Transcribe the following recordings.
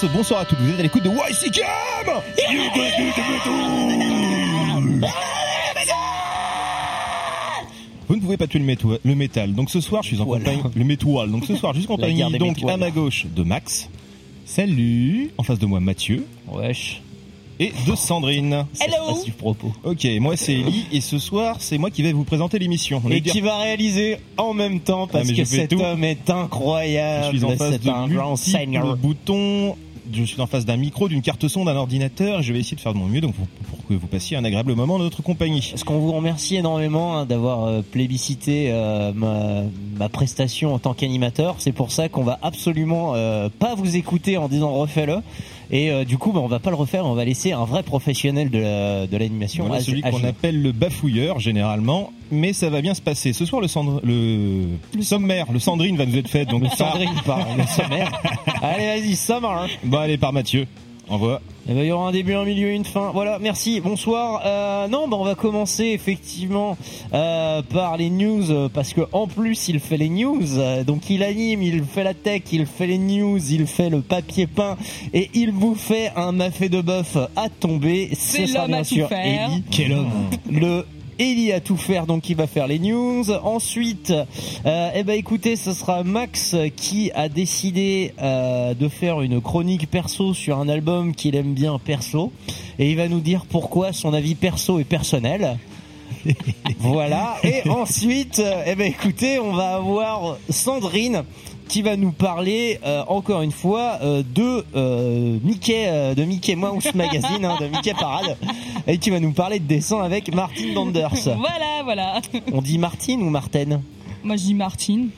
tous, bonsoir à toutes, vous êtes à l'écoute de YCKM Vous ne pouvez pas tuer le, méto- le métal, donc ce soir je suis en Voilà. compagnie... Le métoile, donc ce soir je suis en La guerre compagnie des donc à ma gauche de Max. Salut En face de moi Mathieu. Wesh. Et de Sandrine. Hello. Pas si propos. Ok, moi c'est Ellie et ce soir c'est moi qui vais vous présenter l'émission. On Et qui va réaliser en même temps parce Ah, mais que fais cet tout. homme est incroyable. Je suis en face C'est de un grand multiples seigneur. boutons. Je suis en face d'un micro, d'une carte son, d'un ordinateur. Je vais essayer de faire de mon mieux donc pour, pour que vous passiez un agréable moment en notre compagnie. Est-ce qu'on vous remercie énormément hein, d'avoir euh, plébiscité euh, ma, ma prestation en tant qu'animateur? C'est pour ça qu'on va absolument euh, pas vous écouter en disant refais-le. Et du coup, bah, on va pas le refaire, on va laisser un vrai professionnel de la- de l'animation. Voilà, celui qu'on appelle le bafouilleur généralement, mais ça va bien se passer. Ce soir le, cendre- le... sommaire, le Sandrine va nous être fait donc Le par- Sandrine par le sommaire. Allez, vas-y, ça marche. Bon allez par Mathieu. Envoie. Eh ben, il y aura un début, un milieu, une fin. Voilà, merci, bonsoir. Euh, non, bah, on va commencer effectivement euh, par les news euh, parce que en plus il fait les news, euh, donc il anime, il fait la tech, il fait les news, il fait le papier peint et il vous fait un mafé de bœuf à tomber. Ce C'est l'homme bien à tout sûr faire. Ellie. Quel homme Le Ellie à tout faire, donc il va faire les news. Ensuite, euh, eh ben écoutez, ce sera Max qui a décidé euh, de faire une chronique perso sur un album qu'il aime bien perso, et il va nous dire pourquoi son avis perso est personnel. voilà. Et ensuite, euh, eh ben écoutez, on va avoir Sandrine qui va nous parler euh, encore une fois euh, de euh, Mickey euh, de Mickey Mouse Magazine hein, de Mickey Parade et qui va nous parler de dessin avec Martin Landers. Voilà, voilà. On dit Martine ou Martine Moi, je dis Martine.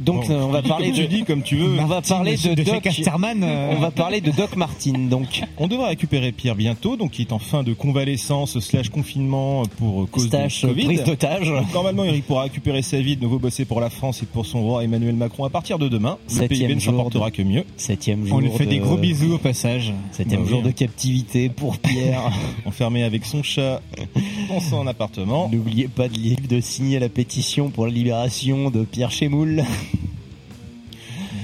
Donc Bon, euh, on va parler de dis comme tu veux. on va parler de, de Doc Casterman. euh, on va parler de Doc Martin donc On devra récupérer Pierre bientôt, donc qui est en fin de convalescence slash confinement pour cause stache de Covid. prise d'otage. Normalement, Eric pourra récupérer sa vie, de nouveau bosser pour la France et pour son roi Emmanuel Macron à partir de demain. Le PIB ne s'en jour portera que mieux. Septième jour. on lui fait de- des gros bisous au passage. Septième Bah jour de captivité pour Pierre. Enfermé avec son chat dans son appartement. N'oubliez pas de, de signer la pétition pour la libération de Pierre Chemoul.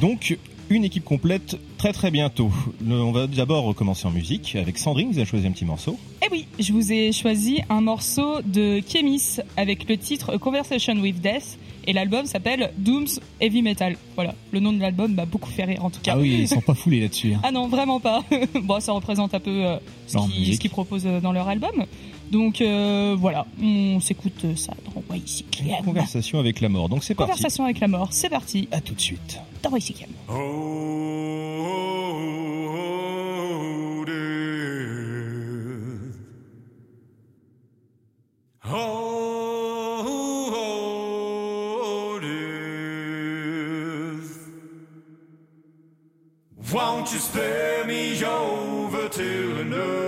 Donc, une équipe complète très très bientôt. On va d'abord recommencer en musique avec Sandrine, vous avez choisi un petit morceau. Eh oui, je vous ai choisi un morceau de Kemis avec le titre Conversation with Death et l'album s'appelle Doom's Heavy Metal. Voilà, le nom de l'album m'a beaucoup fait rire en tout cas. Ah oui, ils sont pas foulés là-dessus. hein. Ah non, vraiment pas. bon, ça représente un peu euh, ce qu'ils proposent euh, dans leur album. Donc euh, voilà, on s'écoute ça dans. Conversation avec la mort. Donc c'est parti. Conversation avec la mort, c'est parti À tout de suite. YCKM. Oh, death. Oh. Won't you spare me over till another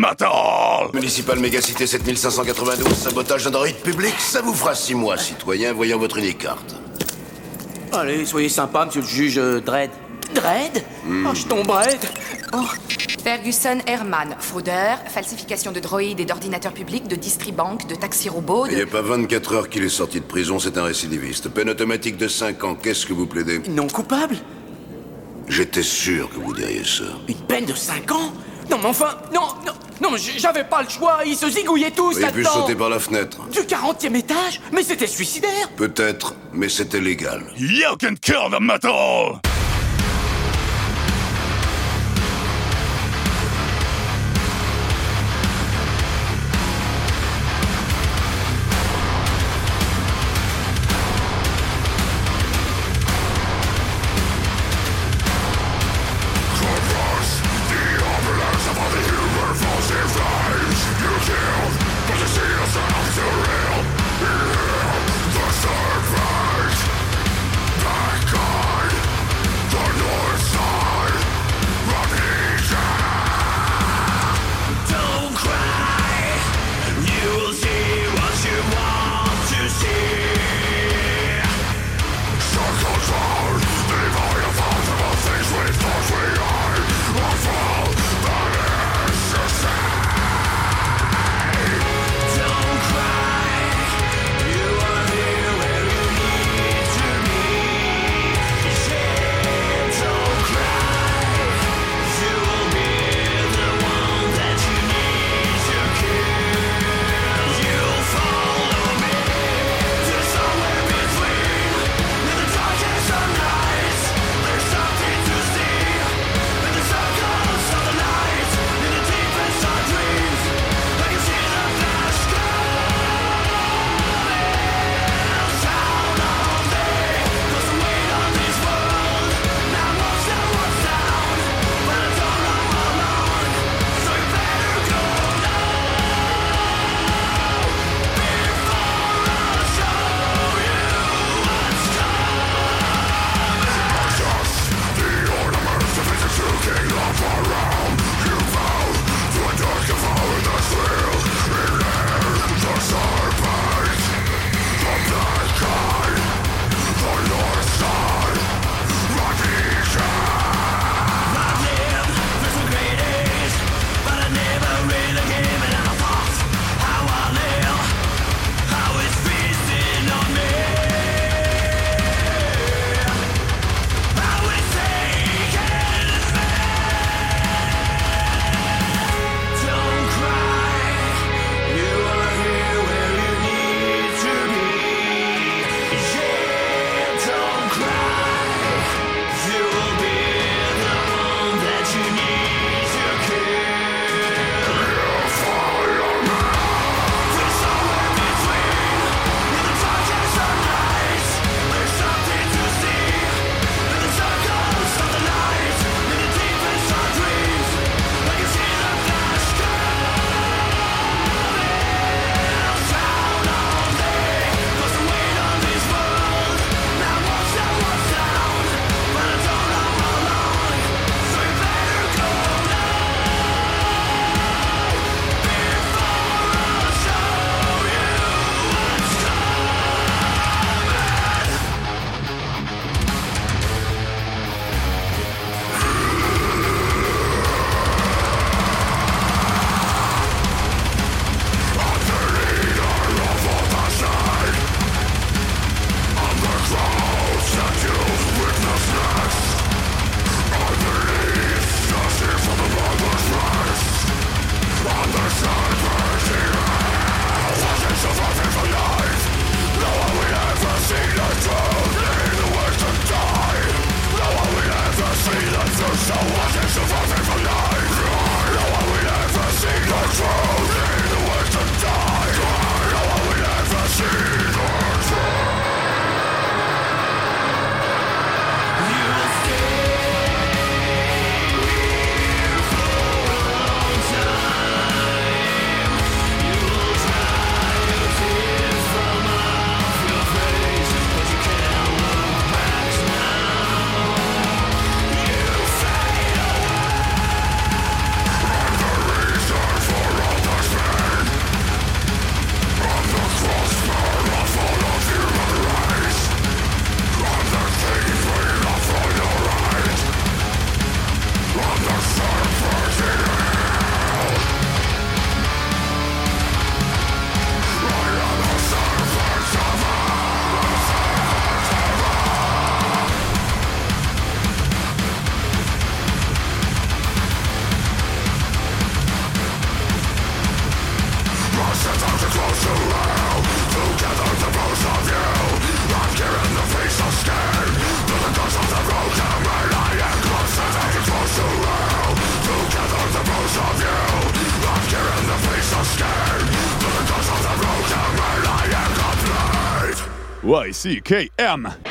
metal! Municipal Mégacité 7592, sabotage d'un droïde public, ça vous fera six mois, citoyen, voyant votre unique carte. Allez, soyez sympa, monsieur le juge euh, Dredd. Dredd Oh, je tomberai. Oh, Ferguson Herman, fraudeur, falsification de droïdes et d'ordinateurs publics, de distribank, de taxi robot, Il n'y a pas 24 heures qu'il est sorti de prison, c'est un récidiviste. Peine automatique de 5 ans, qu'est-ce que vous plaidez? Non coupable J'étais sûr que vous diriez ça. Une peine de 5 ans Non, mais enfin, non, non, non, mais j'avais pas le choix, ils se zigouillaient tous auriez pu là-dedans sauter par la fenêtre. Du 40 e étage Mais c'était suicidaire Peut-être, mais c'était légal. You can kill the metal! YCKM.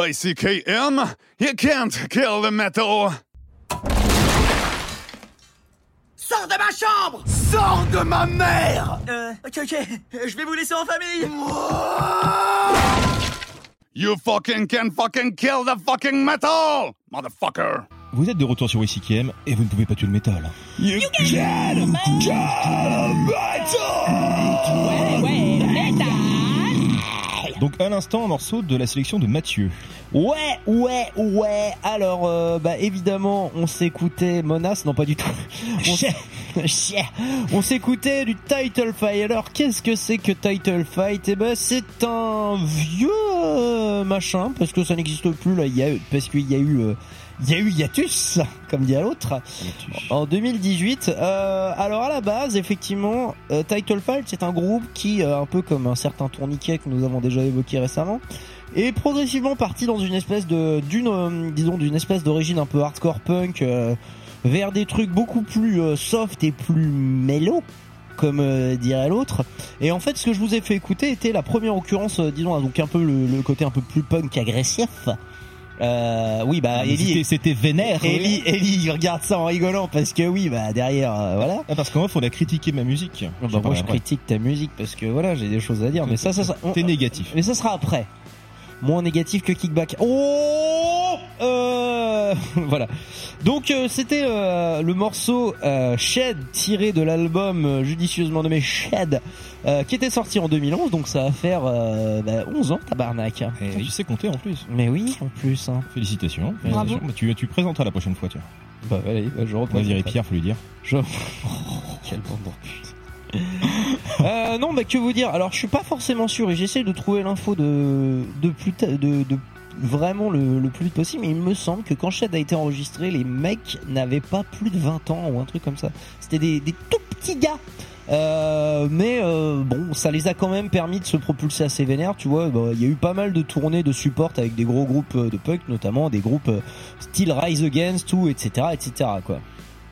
YCKM, you can't kill the metal. Sors de ma chambre Sors de ma mère Euh, ok, ok, je vais vous laisser en famille You fucking can fucking kill the fucking metal, motherfucker. Vous êtes de retour sur WCKM et vous ne pouvez pas tuer le métal. You can kill Ouais, ouais, métal. Donc à l'instant un morceau de la sélection de Mathieu. Ouais, ouais, ouais. Alors, euh, bah évidemment, on s'écoutait Monas, non pas du tout. On s- Chier. On s'écoutait du Title Fight. Alors, qu'est-ce que c'est que Title Fight? Eh ben, c'est un vieux euh, machin parce que ça n'existe plus là. Il y a eu- parce qu'il y a eu. Il y a eu hiatus, comme dit l'autre, en 2018. Euh, alors à la base, effectivement, euh, Title Fight, c'est un groupe qui, euh, un peu comme un certain tourniquet que nous avons déjà évoqué récemment, est progressivement parti dans une espèce de, d'une, euh, disons, d'une espèce d'origine un peu hardcore punk vers des trucs beaucoup plus soft et plus mellow comme euh, dirait l'autre. Et en fait, ce que je vous ai fait écouter était la première occurrence, euh, disons, donc un peu le, le côté un peu plus punk agressif. Euh, oui, bah, C'était- Ellie, C'était vénère. Ellie, Ellie, il regarde ça en rigolant parce que oui, bah derrière, euh, voilà. Ah, parce qu'en fait, on a critiqué ma musique. Bah, J'en moi, je parlerai critique ta musique parce que voilà, j'ai des choses à dire, mais ça, ça, ça. T'es négatif. mais ça sera après. Moins négatif que kickback. Oh, euh, voilà. Donc euh, c'était euh, le morceau euh, Shed tiré de l'album euh, judicieusement nommé Shed, euh, qui était sorti en 2011. Donc ça va faire euh, bah, 11 ans, tabarnak. Ah, Tu sais compter en plus. Mais oui, en plus. Hein. Félicitations. Bravo. Félicitations. Bah, tu, tu présenteras la prochaine fois, tu vois. Bah allez, bah, je On reprends. va virer Pierre, faut lui dire. Je... Quel bande de pute. Euh, non, bah que vous dire? Alors, je suis pas forcément sûr et j'essaie de trouver l'info de vraiment le, plus vite possible. Mais il me semble que quand Shed a été enregistré, les mecs n'avaient pas plus de 20 ans ou un truc comme ça. C'était des, des tout petits gars. Euh, mais euh, bon, ça les a quand même permis de se propulser assez vénère, tu vois. Bah, Il y a eu pas mal de tournées de support avec des gros groupes de punk, notamment des groupes style Rise Against, tout, etc., etc.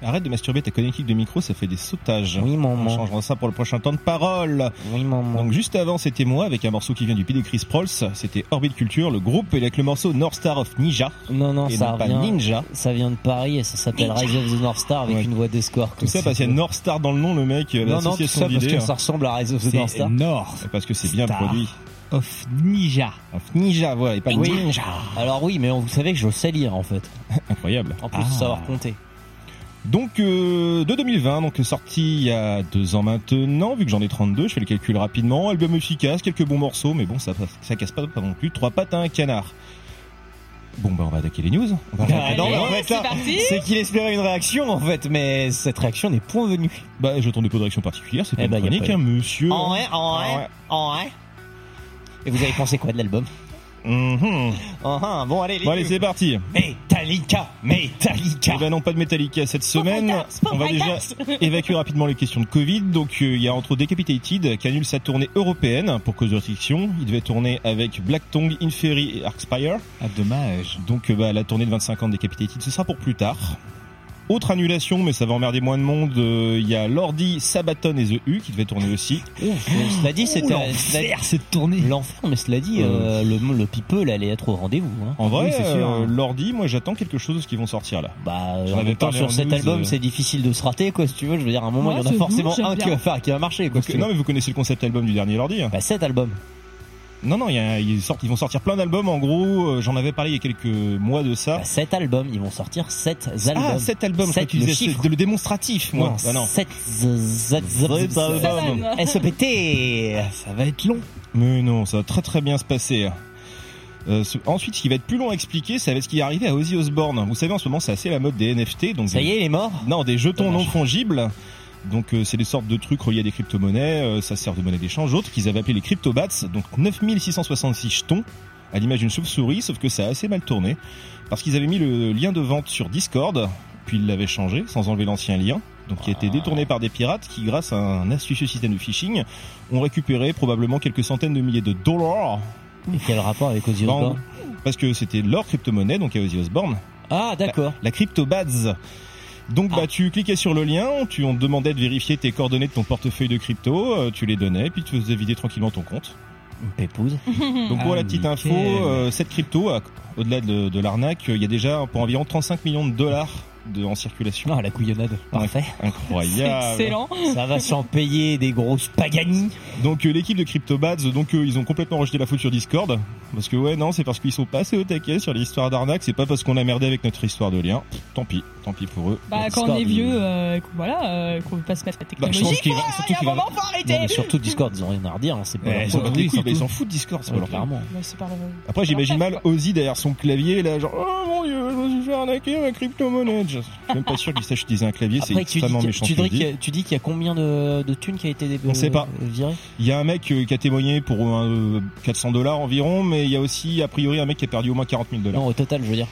Arrête de masturber ta connectique de micro, ça fait des sautages. Oui, On maman. changera ça pour le prochain temps de parole. Oui, maman. Donc juste avant, c'était moi avec un morceau qui vient du pied de Chris Prolls. C'était Orbit Culture, le groupe, et avec le morceau North Star of Ninja. Non, non, et ça non pas revient. Ninja. Ça vient de Paris et ça s'appelle Rise of the North Star avec Ouais. une voix d'escort. Tout ça parce qu'il y a North Star dans le nom, le mec, Non, non, tout ça parce que ça ressemble à Rise of the North Star. Nord. Parce que c'est bien Star. produit. of Ninja. Of Ninja, voilà, et pas Oui. Ninja. Alors oui, mais on- vous savez que je sais lire en fait. Incroyable. En plus, Ah. savoir compter. Donc euh, de 2020, donc sorti il y a deux ans maintenant, vu que j'en ai 32, je fais le calcul rapidement. Album efficace, quelques bons morceaux, mais bon, ça, ça casse pas, pas non plus. Trois pattes à un canard. Bon bah on va attaquer les news. On va Ah, non, en fait, c'est là, parti. c'est qu'il espérait une réaction en fait, mais cette réaction n'est point venue. Bah j'attendais pas de réaction particulière, c'est pas Eh une bah, chronique, pas eu. hein, monsieur. En vrai, en vrai, ouais. en vrai. Et vous avez pensé quoi de l'album? Mhm. Ah, Bon allez, les Bon allez, news. c'est parti. Metallica, Metallica. Eh ben non, pas de Metallica cette semaine. On va déjà évacuer rapidement les questions de Covid. Donc euh, il y a entre Decapitated qui annule sa tournée européenne pour cause de restriction. Il devait tourner avec Black Tongue, Inferi et Arcspire. Ah, dommage. Donc euh, bah, la tournée de 25 ans de Decapitated, ce sera pour plus tard. Autre annulation, mais ça va emmerder moins de monde. euh, Il y a Lordi, Sabaton et The U qui devaient tourner aussi. Ouf, cela dit, c'était L'enfer, cette tournée. l'enfer, mais cela dit, euh, le, le people allait être au rendez-vous. Hein. En vrai, Oui, c'est sûr, euh, hein. Avais moi j'attends quelque chose de ce qui vont sortir là. Bah, J'en en avais même temps, sur en cet news, album, euh. c'est difficile de se rater, quoi, si tu veux. Je veux dire, à un moment, Ouais, il y en a forcément un qui va faire, qui va marcher, quoi. Si non mais vous connaissez le concept album du dernier Lordi. hein. Bah, cet album. Non non, y a- ils, sortent, ils vont sortir plein d'albums. En gros, euh, j'en avais parlé il y a quelques mois de ça. Bah, cet album, ils vont sortir sept albums. Ah, cet album, je crois Sept, tu le chiffre. de le démonstratif, moi. Non, Ah, non. sept Sept z- albums. SOPT. Ça va être long. Mais non, ça va très très bien se passer. Euh, ce- ensuite, ce qui va être plus long à expliquer, ça va être ce qui est arrivé à Ozzy Osbourne. Vous savez, en ce moment, c'est assez la mode des NFT. Donc Ça y est, il est mort Non, des jetons Dommage. non fongibles. Donc euh, c'est des sortes de trucs reliés à des crypto-monnaies, euh, ça sert de monnaie d'échange. Autres qu'ils avaient appelé les crypto-bats, donc 9666 jetons, à l'image d'une chauve-souris, sauf que ça a assez mal tourné, parce qu'ils avaient mis le lien de vente sur Discord, puis ils l'avaient changé, sans enlever l'ancien lien, donc qui a été détourné par des pirates qui, grâce à un astucieux système de phishing, ont récupéré probablement quelques centaines de milliers de dollars, Et quel rapport avec Ozzy Osbourne? Parce que c'était leur crypto-monnaie, donc à Ozzy Osbourne, Ah, d'accord. la crypto-bads. Donc bah tu cliquais sur le lien, tu on te demandait de vérifier tes coordonnées de ton portefeuille de crypto, euh, tu les donnais, puis tu faisais vider tranquillement ton compte. Une Pépouze. Donc pour Ah, la petite info, nickel. euh, cette crypto, à- au-delà de, de l'arnaque, euh, il y a déjà pour environ 35 millions de dollars de, en circulation. Ah, la couillonnade. Parfait. Incroyable. Excellent. Ça va s'en payer des grosses Pagani. Donc euh, l'équipe de CryptoBads, donc euh, ils ont complètement rejeté la faute sur Discord. Parce que ouais non, c'est parce qu'ils sont pas assez au taquet sur l'histoire d'arnaque, c'est pas parce qu'on a merdé avec notre histoire de lien. Tant pis, tant pis pour eux. Bah, quand Discord, on est vieux, euh, voilà, euh, qu'on veut pas se mettre la Bah, je technologie, pense qu'il va- va- surtout Discord, ils ont rien à redire. Hein, c'est pas leur ils oui, s'en foutent Discord, c'est pas Ouais, leur clairement. Pas le- Après, j'imagine mal Ozzy derrière son clavier, là, genre, oh mon dieu, je me suis fait arnaquer ma crypto-monnaie. Je suis même pas sûr qu'il sache utiliser un clavier, c'est Après, tu dis, extrêmement méchant. tu, dis qu'il y a- tu dis qu'il y a combien de, de thunes qui a été On sait pas. euh, Il y a un mec euh, qui a témoigné pour euh, 400 dollars environ, mais il y a aussi, a priori, un mec qui a perdu au moins 40 000 dollars. Non, au total, je veux dire.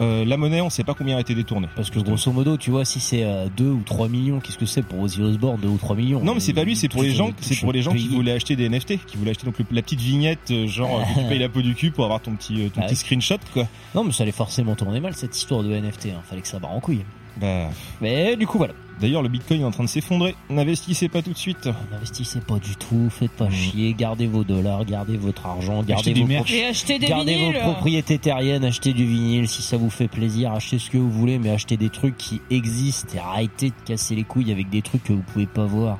Euh, la monnaie, on sait pas combien a été détournée. Parce que grosso modo, tu vois, si c'est 2 ou 3 millions, qu'est-ce que c'est pour Ozzy Osbourne 2 ou 3 millions? Non, mais c'est pas lui, c'est pour les gens, c'est pour les gens qui voulaient acheter des NFT, qui voulaient acheter donc le- la petite vignette, euh, genre, euh, que tu payes la peau du cul pour avoir ton petit, euh, ton Ah petit screenshot, quoi. Non, mais ça allait forcément tourner mal cette histoire de NFT. Hein. Fallait que ça barre en couille. Bah, Mais du coup, voilà. D'ailleurs, le bitcoin est en train de s'effondrer. N'investissez pas tout de suite. N'investissez pas du tout, faites pas Mhm. chier, gardez vos dollars, gardez votre argent, gardez Achetez du vos, merch. Et acheter des gardez vinyles. vos propriétés terriennes, achetez du vinyle si ça vous fait plaisir, achetez ce que vous voulez, mais achetez des trucs qui existent et arrêtez de casser les couilles avec des trucs que vous pouvez pas voir.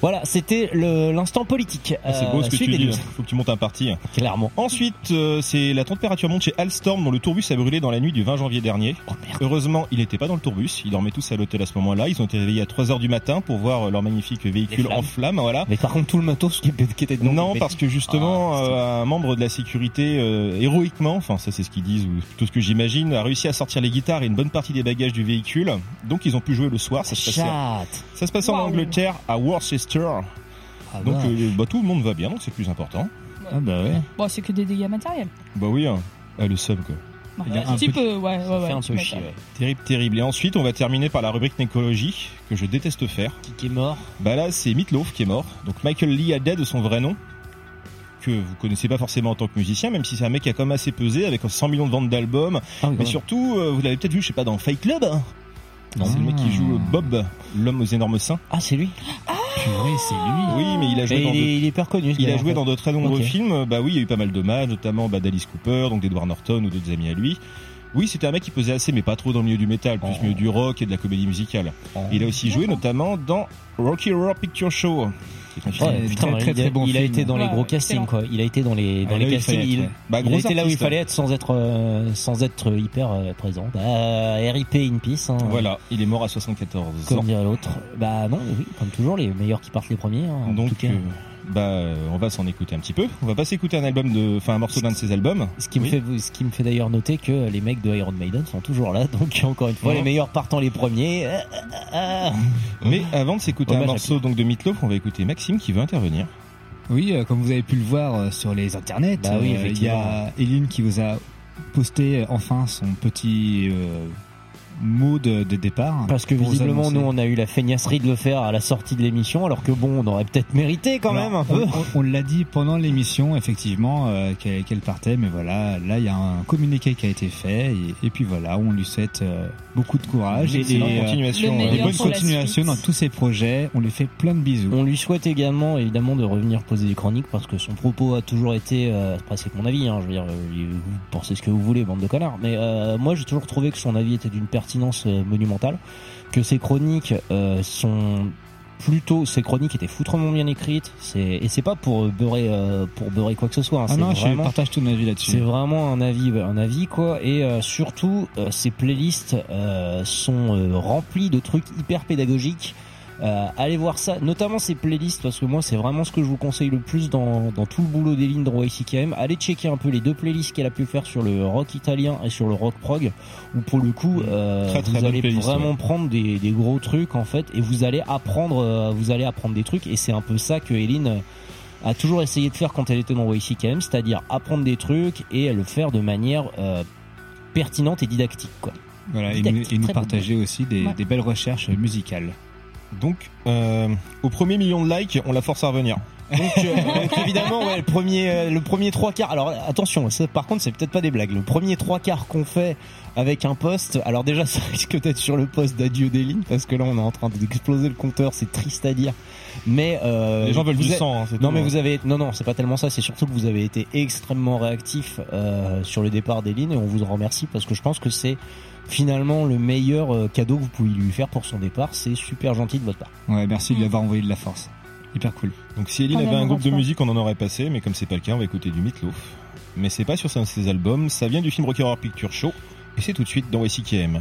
Voilà, c'était l'instant politique. Ah, c'est beau Euh, ce que suite tu dis. Faut que tu montes un parti. Clairement. Ensuite, euh, c'est la température monte chez Alstorm dont le tourbus a brûlé dans la nuit du 20 janvier dernier. Oh merde. Heureusement, il n'était pas dans le tourbus. Ils dormaient tous à l'hôtel à ce moment-là. Ils ont été réveillés à 3 heures du matin pour voir euh, leur magnifique véhicule en flammes. Voilà. Mais par contre, tout le matos qui, était dedans. Non, parce que justement, Ah, euh, un membre de la sécurité, euh, héroïquement, enfin ça c'est ce qu'ils disent, ou plutôt ce que j'imagine, a réussi à sortir les guitares et une bonne partie des bagages du véhicule. Donc ils ont pu jouer le soir. Ça se passait, ça se passait en. Angleterre, à Worcester. Ah Donc bah. euh, bah, tout le monde va bien, donc c'est plus important. Ah bah ouais. Bon, c'est que des dégâts matériels. Bah oui, hein. Ah, le somme quoi. Bah, Il y a un un petit peu- peu, ouais, ouais, ouais. fait un tu peu m'étonnes. chier, ouais. Terrible, terrible. Et ensuite, on va terminer par la rubrique nécologie, que je déteste faire. Qui, qui est mort Bah là, c'est Meatloaf qui est mort. Donc Michael Lee Haddad de son vrai nom, que vous connaissez pas forcément en tant que musicien, même si c'est un mec qui a quand même assez pesé, avec 100 millions de ventes d'albums. Ah Mais ouais. surtout, euh, vous l'avez peut-être vu, je sais pas, dans Fight Club. hein. C'est le mec qui joue Bob, l'homme aux énormes seins. Ah, c'est lui. Purée, c'est lui. Oui, mais il a joué Mais dans il, de- est, il est Il a joué dans de très nombreux films. Bah oui, il y a eu pas mal d'hommages, notamment bah, d'Alice Cooper, donc d'Edward Norton ou d'autres amis à lui. Oui, c'était un mec qui posait assez, mais pas trop dans le milieu du métal, plus Oh. milieu du rock et de la comédie musicale. Il a aussi joué notamment dans Rocky Horror Picture Show. Très, très, très, il, a, bon il été dans les gros castings quoi. Il a été dans les dans Ah, les il castings. Il. Bah, il a gros été là où il fallait être sans être euh, sans être hyper euh, présent. Bah, RIP in peace. Hein, Voilà, il est mort à 74 ans. Comme dirait l'autre. Bah non, oui, comme toujours, les meilleurs qui partent les premiers. hein, en Donc, tout cas. euh, bah, euh, on va s'en écouter un petit peu. On va pas s'écouter un album de, enfin, un morceau d'un de ses albums. Ce qui me fait, ce qui me fait d'ailleurs noter que les mecs de Iron Maiden sont toujours là. Donc encore une fois, Ouais. les meilleurs partant les premiers. Mais avant de s'écouter un Hommage à morceau donc de Meatloaf, on va écouter Maxime qui veut intervenir. Oui, euh, comme vous avez pu le voir euh, sur les internets, Bah oui, euh, il y a Eline qui vous a posté enfin son petit euh, mot de, de départ. Parce que visiblement, nous, on a eu la feignasserie de le faire à la sortie de l'émission, alors que bon, on aurait peut-être mérité quand Alors, même un on, peu. on- on l'a dit pendant l'émission, effectivement, euh, qu'elle partait, mais voilà, là il y a un communiqué qui a été fait, et, et puis voilà, on lui souhaite euh, beaucoup de courage et, et, euh, continuation. le euh, et meilleur bonne pour la continuation suite. dans tous ses projets. On lui fait plein de bisous. On lui souhaite également, évidemment, de revenir poser des chroniques parce que son propos a toujours été, euh, c'est mon avis, hein, je veux dire, vous pensez ce que vous voulez, bande de connards, mais euh, moi j'ai toujours trouvé que son avis était d'une pertinence euh, monumentale, que ses chroniques euh, sont plutôt, ses chroniques étaient foutrement bien écrites, c'est et c'est pas pour beurrer, euh, pour beurrer quoi que ce soit. hein, ah c'est je vraiment- avis C'est un avis, un avis quoi. Et euh, surtout, euh, ces playlists sont remplies de trucs hyper pédagogiques. Euh, allez voir ça, notamment ces playlists, parce que moi c'est vraiment ce que je vous conseille le plus dans, dans tout le boulot des lignes de YCKM. Allez checker un peu les deux playlists qu'elle a pu faire sur le rock italien et sur le rock prog, où pour le coup, euh, Très, très vous allez playlist, vraiment ouais. prendre des, des gros trucs en fait, et vous allez apprendre, euh, vous allez apprendre des trucs, et c'est un peu ça que Eline a toujours essayé de faire quand elle était dans YCKM, c'est-à-dire apprendre des trucs et le faire de manière euh, pertinente et didactique. Quoi. Voilà, et nous, et partager aussi des, Ouais. des belles recherches musicales. Donc, euh, au premier million de likes, on la force à revenir. Donc, euh, donc, évidemment, ouais, le premier, euh, le premier trois quarts. Alors attention, ça, par contre, c'est peut-être pas des blagues. Le premier trois quarts qu'on fait avec un poste. Alors déjà, ça risque d'être sur le poste d'adieu des lignes parce que là, on est en train d'exploser le compteur. C'est triste à dire, mais euh, Les gens veulent du êtes- sang, hein, Non tout, mais hein. vous avez non non c'est pas tellement ça c'est surtout que vous avez été extrêmement réactif euh, sur le départ des lignes et on vous en remercie parce que je pense que c'est finalement le meilleur euh, cadeau que vous pouvez lui faire pour son départ c'est super gentil de votre part. Ouais, merci de lui avoir envoyé de la force. Hyper cool. Donc si Eline avait un groupe de musique, on en aurait passé, mais comme c'est pas le cas, on va écouter du Meatloaf. Mais c'est pas sur un de ses albums, ça vient du film Rocky Horror Picture Show, et c'est tout de suite dans YCKM.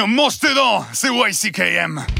Tiens, mange tes dents C'est YCKM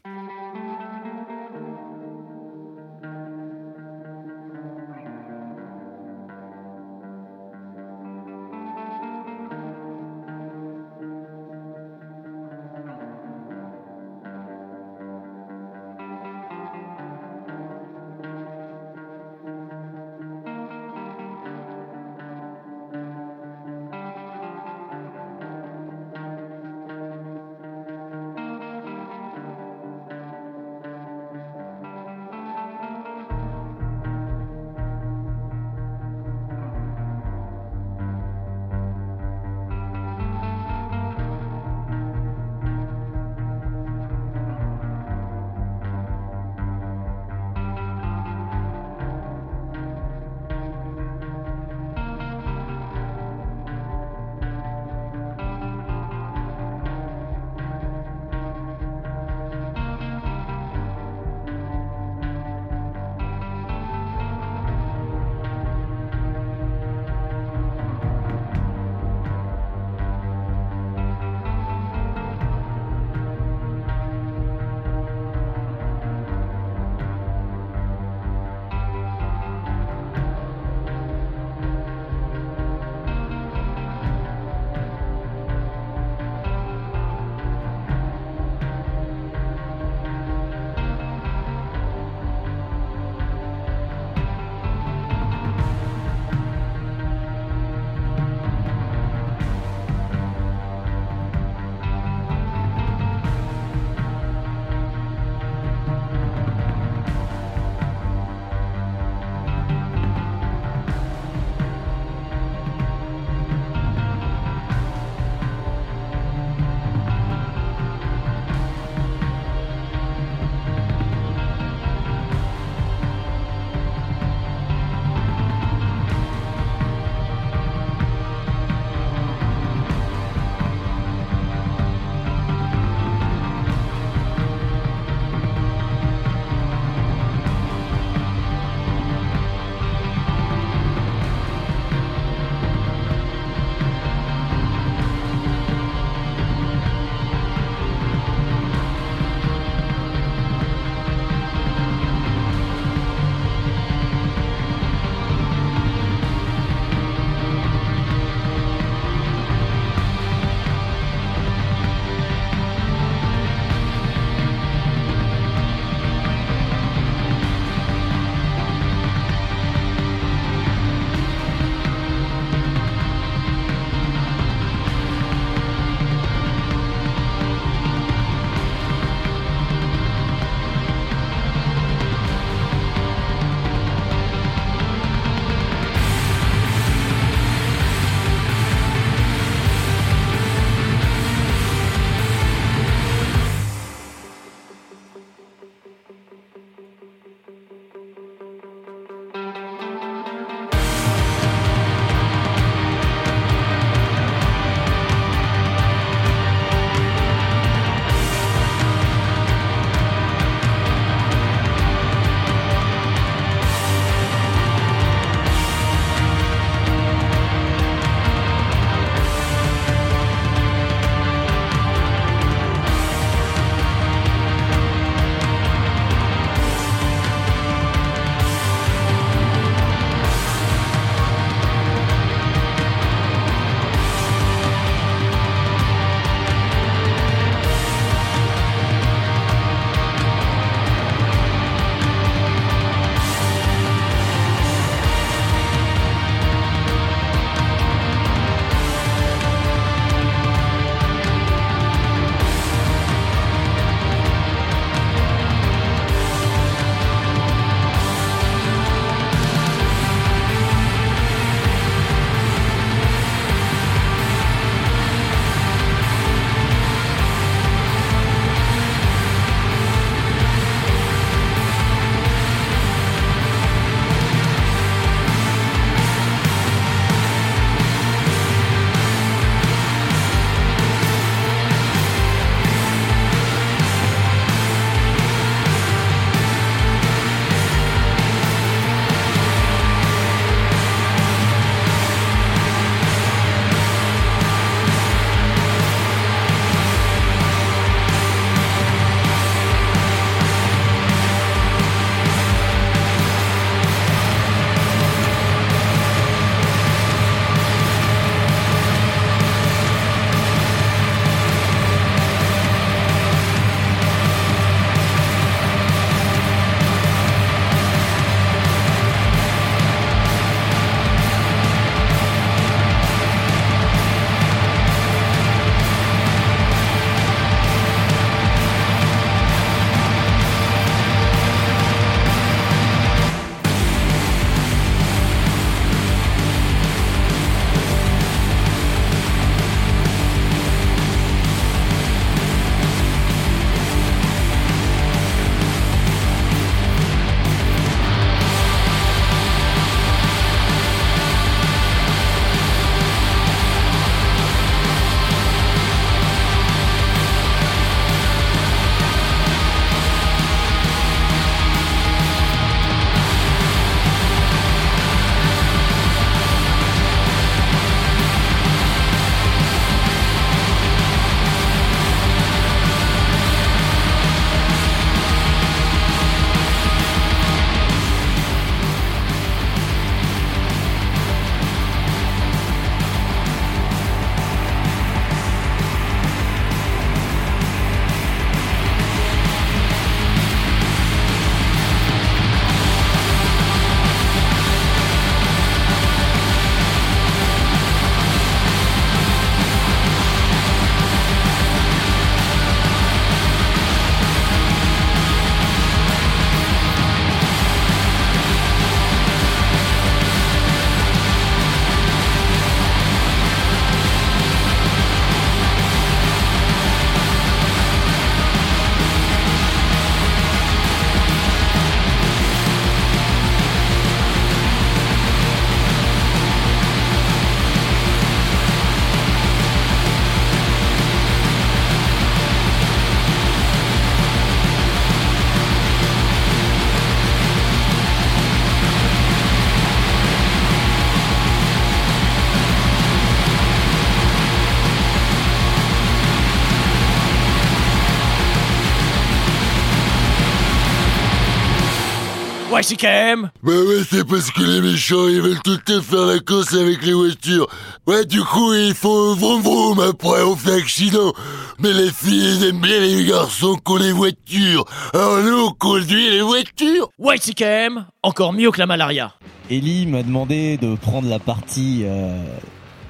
YCKM Bah ouais, c'est parce que les méchants, ils veulent tout le temps faire la course avec les voitures. Ouais, du coup, il faut vroom vroom, après on fait accident. Mais les filles, elles aiment bien les garçons qui ont les voitures. Alors nous, on conduit les voitures. YCKM, encore mieux que la malaria. Ellie m'a demandé de prendre la partie euh,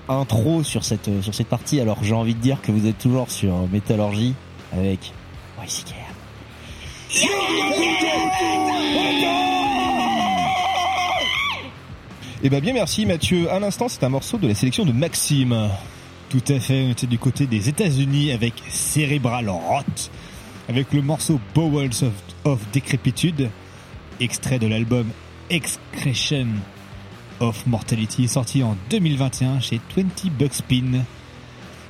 intro sur cette sur cette partie. Alors j'ai envie de dire que vous êtes toujours sur Métallurgie avec YCKM. Eh ben bien merci Mathieu. À l'instant, c'est un morceau de la sélection de Maxime. Tout à fait, on était du côté des États-Unis avec Cerebral Rot, avec le morceau Bowels of, of Decrepitude, extrait de l'album Excretion of Mortality, sorti en 2021 chez 20 Buckspin.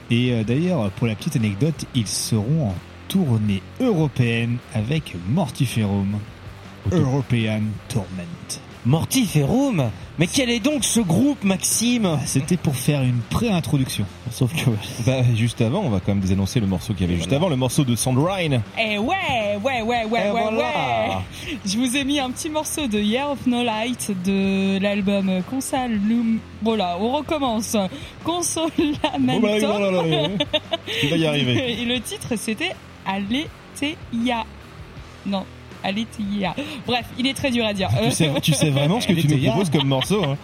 Et euh, d'ailleurs, pour la petite anecdote, ils seront en tournée européenne avec Mortiferum, European Torment. Mortiferum Mais quel est donc ce groupe, Maxime C'était pour faire une pré-introduction. Sauf que Bah, juste avant, on va quand même désannoncer le morceau qu'il y avait juste avant, le morceau de Sandrine. Eh ouais, ouais, ouais, ouais, Et ouais, voilà. ouais. Je vous ai mis un petit morceau de Year of No Light de l'album Consolum. Voilà, on recommence. Consolamento. Oh là là là là là. Tu vas y arriver. Et le titre c'était Aletheia. Non, Aletheia. Bref, il est très dur à dire. Tu sais, tu sais vraiment ce que tu Aletheia. proposes comme morceau hein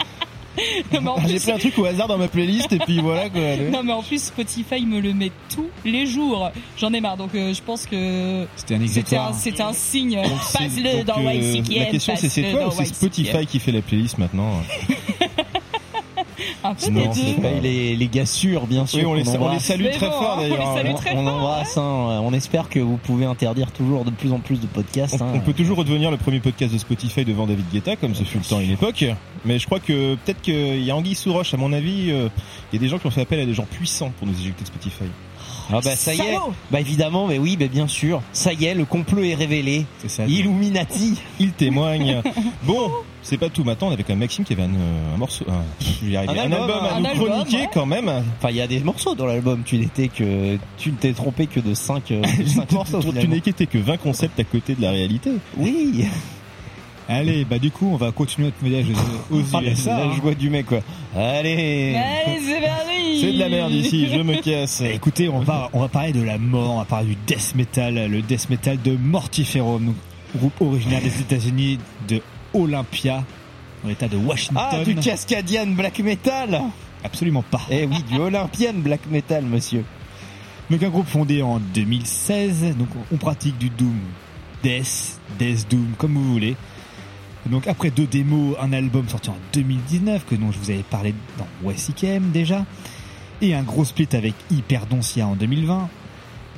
J'ai pris un truc au hasard dans ma playlist et puis voilà quoi. allez. Non mais en plus Spotify me le met tous les jours. J'en ai marre donc euh, je pense que C'était un c'était un, signe. Passe-le dans euh. La question c'est c'est toi ou c'est Spotify qui fait la playlist maintenant Un peu Non, des deux. les, les gars sûrs, bien sûr. Oui, on les, on salue très bon, fort on les d'ailleurs. salue hein. très on fort, embrasse, hein. on espère que vous pouvez interdire toujours de plus en plus de podcasts. On, hein. on peut toujours redevenir le premier podcast de Spotify devant David Guetta, comme ce fut le temps à une époque. Mais je crois que peut-être qu'il y a Anguille sous roche, à mon avis, euh, il y a des gens qui ont fait appel à des gens puissants pour nous éjecter de Spotify. Ah bah ça y est, Salaud bah évidemment, mais oui, bah bien sûr, ça y est, le complot est révélé. C'est ça. Illuminati. Il témoigne. bon, c'est pas tout. Maintenant, on avait quand même Maxime qui avait un, euh, un morceau, un, je vais y arriver, Un un album, album à un nous album, chroniquer ouais. quand même. Enfin, il y a des morceaux dans l'album. Tu n'étais que, tu ne t'es trompé que de 5 morceaux. tu n'es que 20 concepts à côté de la réalité. Oui. Allez, bah du coup, on va continuer notre voyage aux Ah, USA. la joie du mec quoi. Allez. Allez, c'est parti. C'est de la merde ici, je me casse. Écoutez, on va, on va parler de la mort, on va parler du death metal, le death metal de Mortiferum, donc, groupe originaire des États-Unis de Olympia, dans l'état de Washington. Ah, du Cascadian Black Metal. Absolument pas. Eh oui, du Olympian Black Metal, monsieur. Donc un groupe fondé en 2016, donc on pratique du Doom, Death, Death Doom, comme vous voulez. Donc après deux démos, un album sorti en 2019, que dont je vous avais parlé dans YCKM déjà, et un gros split avec Hyperdoncia en 2020.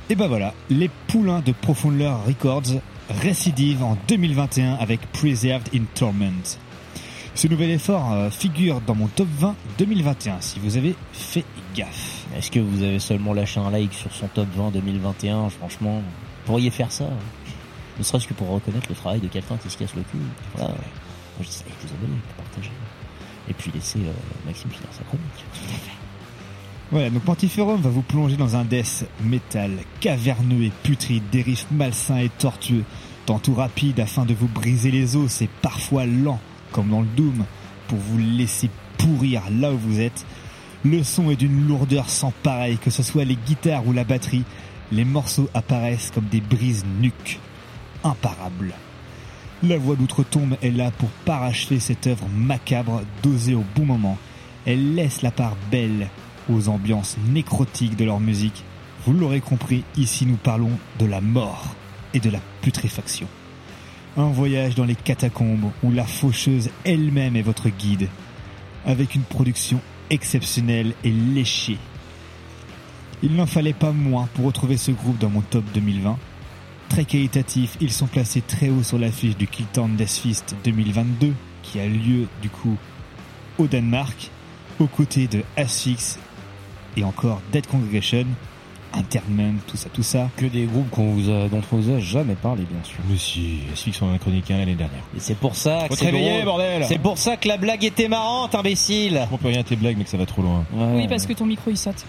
Et ben voilà, les poulains de Profoundler Records récidivent en 2021 avec Preserved in Torment. Ce nouvel effort euh, figure dans mon top 20 2021, si vous avez fait gaffe. Est-ce que vous avez seulement lâché un like sur son top 20 2021 Franchement, vous pourriez faire ça. Ne serait-ce que pour reconnaître le travail de quelqu'un qui se casse le cul. Voilà. Moi, je dis avec vous abonnés, pour partager. Et puis laisser euh, Maxime finir sa chronique. Voilà, donc Mortiferum va vous plonger dans un death metal caverneux et putride, des riffs malsains et tortueux, tantôt rapides afin de vous briser les os et parfois lents, comme dans le Doom, pour vous laisser pourrir là où vous êtes. Le son est d'une lourdeur sans pareil, que ce soit les guitares ou la batterie, les morceaux apparaissent comme des brises nuques, imparables. La voix d'outre-tombe est là pour parachever cette œuvre macabre dosée au bon moment. Elle laisse la part belle aux ambiances nécrotiques de leur musique. Vous l'aurez compris, ici nous parlons de la mort et de la putréfaction. Un voyage dans les catacombes où la faucheuse elle-même est votre guide, avec une production exceptionnelle et léchée. Il n'en fallait pas moins pour retrouver ce groupe dans mon top 2020. Très qualitatif, ils sont placés très haut sur l'affiche du Kiltan Deathfist 2022, qui a lieu du coup au Danemark, aux côtés de Asphyx et encore Dead Congregation, Interment, tout ça, tout ça. Que des groupes qu'on vous a, dont on vous a jamais parlé, bien sûr. Mais si, Asphyx en a chroniqué un l'année dernière. Et c'est pour ça que c'est bordel C'est pour ça que la blague était marrante, imbécile. On peut rien à tes blagues, mais que ça va trop loin. Oui, parce que ton micro il saute.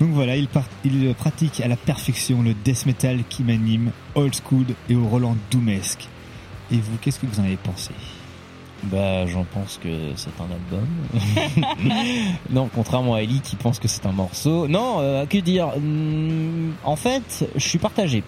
Donc voilà, il, par- il pratique à la perfection le death metal qui m'anime, old school et au Roland doomesque. Et vous, qu'est-ce que vous en avez pensé? Bah, j'en pense que c'est un album. non, contrairement à Ellie qui pense que c'est un morceau. Non, euh, que dire? Hum, En fait, je suis partagé.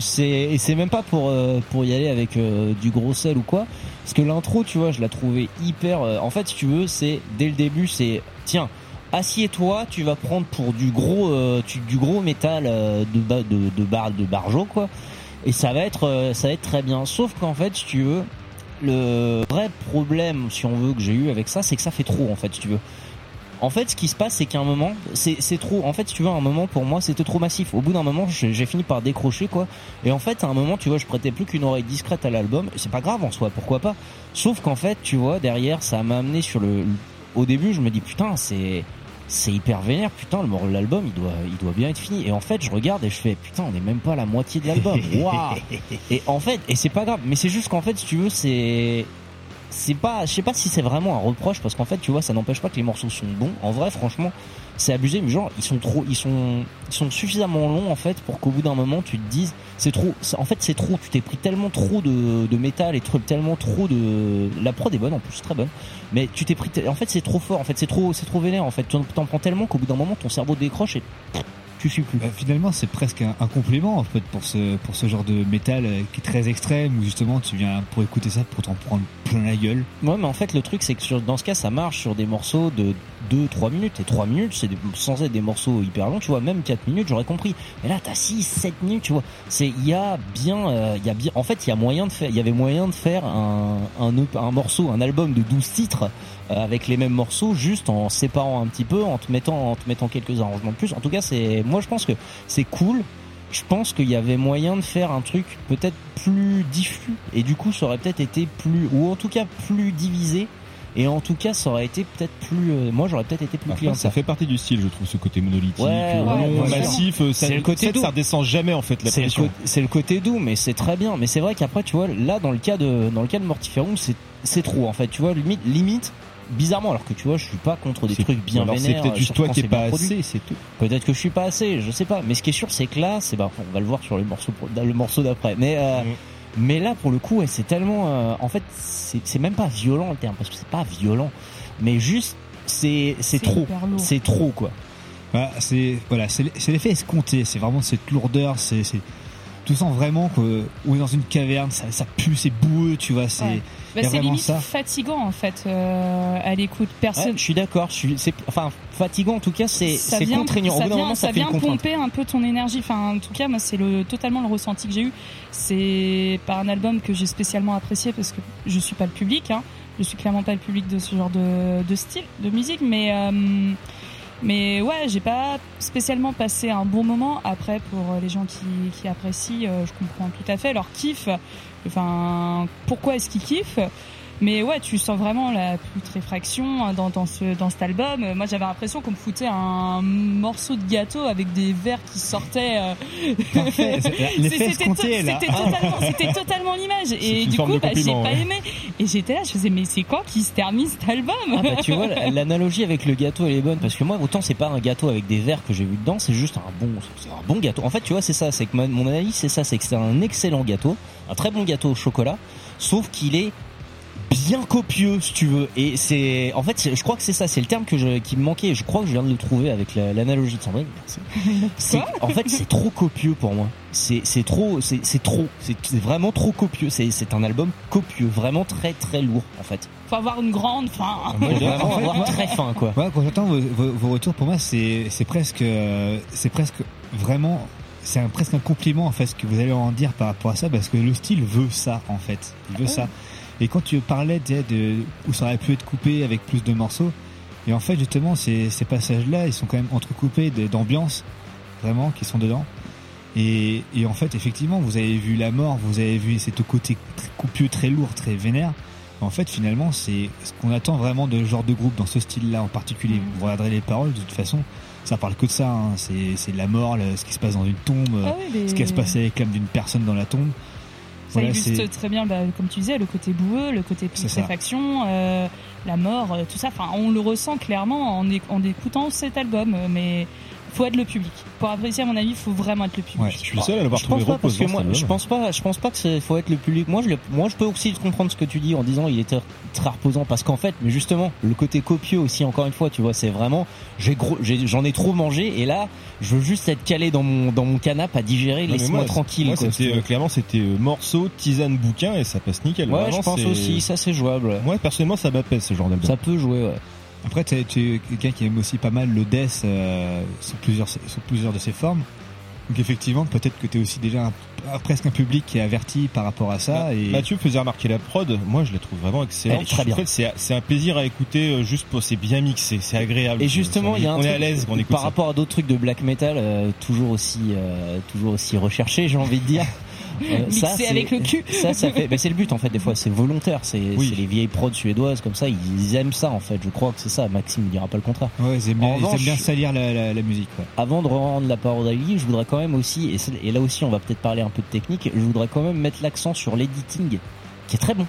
C'est et c'est même pas pour euh, pour y aller avec euh, du gros sel ou quoi. Parce que l'intro, tu vois, je la trouvais hyper. euh, en fait, si tu veux, c'est dès le début, c'est tiens. Assieds-toi, tu vas prendre pour du gros, euh, du gros métal euh, de, ba- de, de, bar, de barjo quoi, et ça va être, euh, ça va être très bien. Sauf qu'en fait, si tu veux, le vrai problème, si on veut, que j'ai eu avec ça, c'est que ça fait trop, en fait, si tu veux. En fait, ce qui se passe, c'est qu'à un moment, c'est trop. En fait, si tu veux, un moment, pour moi, c'était trop massif. Au bout d'un moment, j'ai fini par décrocher, quoi. Et en fait, à un moment, tu vois, je prêtais plus qu'une oreille discrète à l'album. C'est pas grave en soi, pourquoi pas. Sauf qu'en fait, tu vois, derrière, ça m'a amené sur le- Au début, je me dis, putain, c'est c'est hyper vénère, putain, le l'album, il doit, il doit bien être fini. Et en fait, je regarde et je fais, putain, on n'est même pas à la moitié de l'album. Waouh Et en fait, et c'est pas grave, mais c'est juste qu'en fait, si tu veux, c'est, c'est pas, je sais pas si c'est vraiment un reproche parce qu'en fait, tu vois, ça n'empêche pas que les morceaux sont bons. En vrai, franchement, c'est abusé, mais genre, ils sont trop, ils sont, ils sont suffisamment longs en fait pour qu'au bout d'un moment, tu te dises, c'est trop, en fait, c'est trop. Tu t'es pris tellement trop de, de métal et tellement trop de, la prod est bonne en plus, très bonne. Mais tu t'es pris, en fait, c'est trop fort. En fait, c'est trop, c'est trop vénère. En fait, tu en- t'en prends tellement qu'au bout d'un moment, ton cerveau décroche et suis plus. Bah, finalement, c'est presque un, un complément en fait pour ce pour ce genre de métal euh, qui est très extrême où justement tu viens pour écouter ça pour t'en prendre plein la gueule. Ouais, mais en fait, le truc, c'est que sur, dans ce cas, ça marche sur des morceaux de 2-3 minutes. Et 3 minutes, c'est sans être des morceaux hyper longs, tu vois, même 4 minutes, j'aurais compris. Mais là, t'as 6, 7 minutes, tu vois. C'est, il y a bien, euh, il y a bien, en fait, il y a moyen de faire, il y avait moyen de faire un, un, morceau, un album de 12 titres, avec les mêmes morceaux, juste en séparant un petit peu, en te mettant, en te mettant quelques arrangements de plus. En tout cas, c'est, moi, je pense que c'est cool. Je pense qu'il y avait moyen de faire un truc peut-être plus diffus et du coup ça aurait peut-être été plus ou en tout cas plus divisé et en tout cas ça aurait été peut-être plus euh, moi j'aurais peut-être été plus Après, client ça fait partie du style, je trouve, ce côté monolithique, Ouais, euh, ouais, massif. euh, Ça, C'est le côté ça, doux. ça redescend jamais en fait la c'est le, pression. co- c'est le côté doux mais c'est très bien mais c'est vrai qu'après tu vois là dans le cas de dans le cas de Mortiferum c'est c'est trop en fait tu vois limite limite bizarrement alors que tu vois je suis pas contre des trucs bien alors c'est vénères peut-être juste toi qui pas assez, c'est tout. peut-être que je suis pas assez je sais pas mais ce qui est sûr c'est que là c'est bah on va le voir sur le morceau le morceau d'après mais euh, Mm. mais là pour le coup ouais, c'est tellement euh, en fait c'est c'est même pas violent le terme parce que c'est pas violent mais juste c'est c'est trop c'est trop quoi Voilà, c'est voilà, c'est c'est l'effet escompté. C'est vraiment cette lourdeur. C'est c'est tu sens vraiment qu'on est dans une caverne. Ça, ça pue, c'est boueux, tu vois. C'est Ouais. Bah, c'est limite ça. fatigant en fait euh, à l'écoute. Personne. Ouais, je suis d'accord je suis c'est enfin fatigant en tout cas c'est c'est contraignant ça vient, moment ça, vient pomper un peu ton énergie. Enfin, en tout cas, moi, c'est le totalement le ressenti que j'ai eu. C'est pas un album que j'ai spécialement apprécié parce que je suis pas le public. Hein. Je suis clairement pas le public de ce genre de, de style de musique, mais euh, mais ouais, j'ai pas spécialement passé un bon moment. Après, pour les gens qui, qui apprécient, euh, je comprends tout à fait leur kiff. Enfin, pourquoi est-ce qu'ils kiffent mais ouais, tu sens vraiment la putréfaction dans, dans, ce, dans cet album. Euh, Moi, j'avais l'impression qu'on me foutait un morceau de gâteau avec des verres qui sortaient. euh. C'était to-. C'était totalement, c'était totalement l'image. Et du coup, bah, j'ai pas ouais. aimé. Et j'étais là, je faisais, mais c'est quand qui se termine cet album Ah bah tu vois l'analogie avec le gâteau elle est bonne parce que moi autant c'est pas un gâteau avec des verres que j'ai vu dedans c'est juste un bon c'est un bon gâteau en fait tu vois c'est ça c'est que mon analyse c'est ça c'est que c'est un excellent gâteau un très bon gâteau au chocolat sauf qu'il est bien copieux si tu veux. Et c'est en fait je crois que c'est ça c'est le terme que je, qui me manquait. Et je crois que je viens de le trouver avec la- l'analogie de Sandrine. Merci. C'est en fait c'est trop copieux pour moi. C'est c'est trop c'est c'est trop c'est c'est vraiment trop copieux. C'est c'est un album copieux vraiment très très lourd en fait. Faut avoir une grande. Faut vraiment en fait, avoir moi- très faim quoi. Ouais, quand j'entends vos, vos- vos retours, pour moi, c'est c'est presque, euh, c'est presque vraiment, c'est un, presque un compliment en fait ce que vous allez en dire par rapport à ça, parce que le style veut ça en fait, il veut ça. Et quand tu parlais de où ça aurait pu être coupé avec plus de morceaux, et en fait justement ces, ces passages-là, ils sont quand même entrecoupés de- d'ambiance vraiment qui sont dedans. Et, et en fait, effectivement, vous avez vu la mort, vous avez vu cet côté très copieux, très lourd, très vénère. En fait, finalement, c'est ce qu'on attend vraiment de ce genre de groupe dans ce style-là en particulier. Mhm. Vous regarderez les paroles, de toute façon, ça parle que de ça. hein. C'est de la mort, le- ce qui se passe dans une tombe, Ah oui, mais- ce qui se passer avec l'âme d'une personne dans la tombe. Ça Voilà, illustre très bien, bah, comme tu disais, le côté boueux, le côté putréfaction, euh, la mort, euh, tout ça. Enfin, on le ressent clairement en, en écoutant cet album. euh, Mais faut être le public. Pour apprécier, à mon avis, il faut vraiment être le public. je suis le seul à l'avoir Je pense trouvé pas parce que reposant. moi, je pense pas, je pense pas que c'est faut être le public. Moi, je, le- moi, je peux aussi comprendre ce que tu dis en disant il était très reposant parce qu'en fait, mais justement, le côté copieux aussi, encore une fois, tu vois, c'est vraiment, j'ai gros, j'ai- j'en ai, trop mangé et là, je veux juste être calé dans mon dans mon canapé à digérer. Laisse-moi moi, tranquille. Moi, quoi, euh, clairement c'était euh, morceau, tisane, bouquin et ça passe nickel. Ouais, Vraiment, je pense c'est- aussi, ça c'est jouable. ouais. Moi personnellement ça m'apaise ce genre d'album. Ça peut jouer, ouais. Après, t'es- tu es quelqu'un qui aime aussi pas mal le death euh, sous plusieurs sous plusieurs de ses formes. Donc effectivement, peut-être que tu es aussi déjà un- presque un public qui est averti par rapport à ça. et Mathieu faisait remarquer la prod, moi je la trouve vraiment excellente. Très bien. En fait, c'est c'est un plaisir à écouter euh, juste pour c'est bien mixé, c'est agréable. Et justement, il y a un on est truc à l'aise par ça. rapport à d'autres trucs de black metal, euh, toujours aussi, euh, toujours aussi recherché, j'ai envie de dire. Euh, Mixé c'est- avec le cul. Ça, ça fait. Mais c'est le but en fait. Des fois, c'est volontaire. C'est Oui. les vieilles prods suédoises comme ça. Ils aiment ça en fait. Je crois que c'est ça. Maxime ne dira pas le contraire. Ouais, ils aiment bien, En ils aiment revanche- bien salir la, la- la musique. ouais. Avant de rendre la parole à Lily, je voudrais quand même aussi, et, et là aussi on va peut-être parler un peu de technique, je voudrais quand même mettre l'accent sur l'editing, qui est très bon.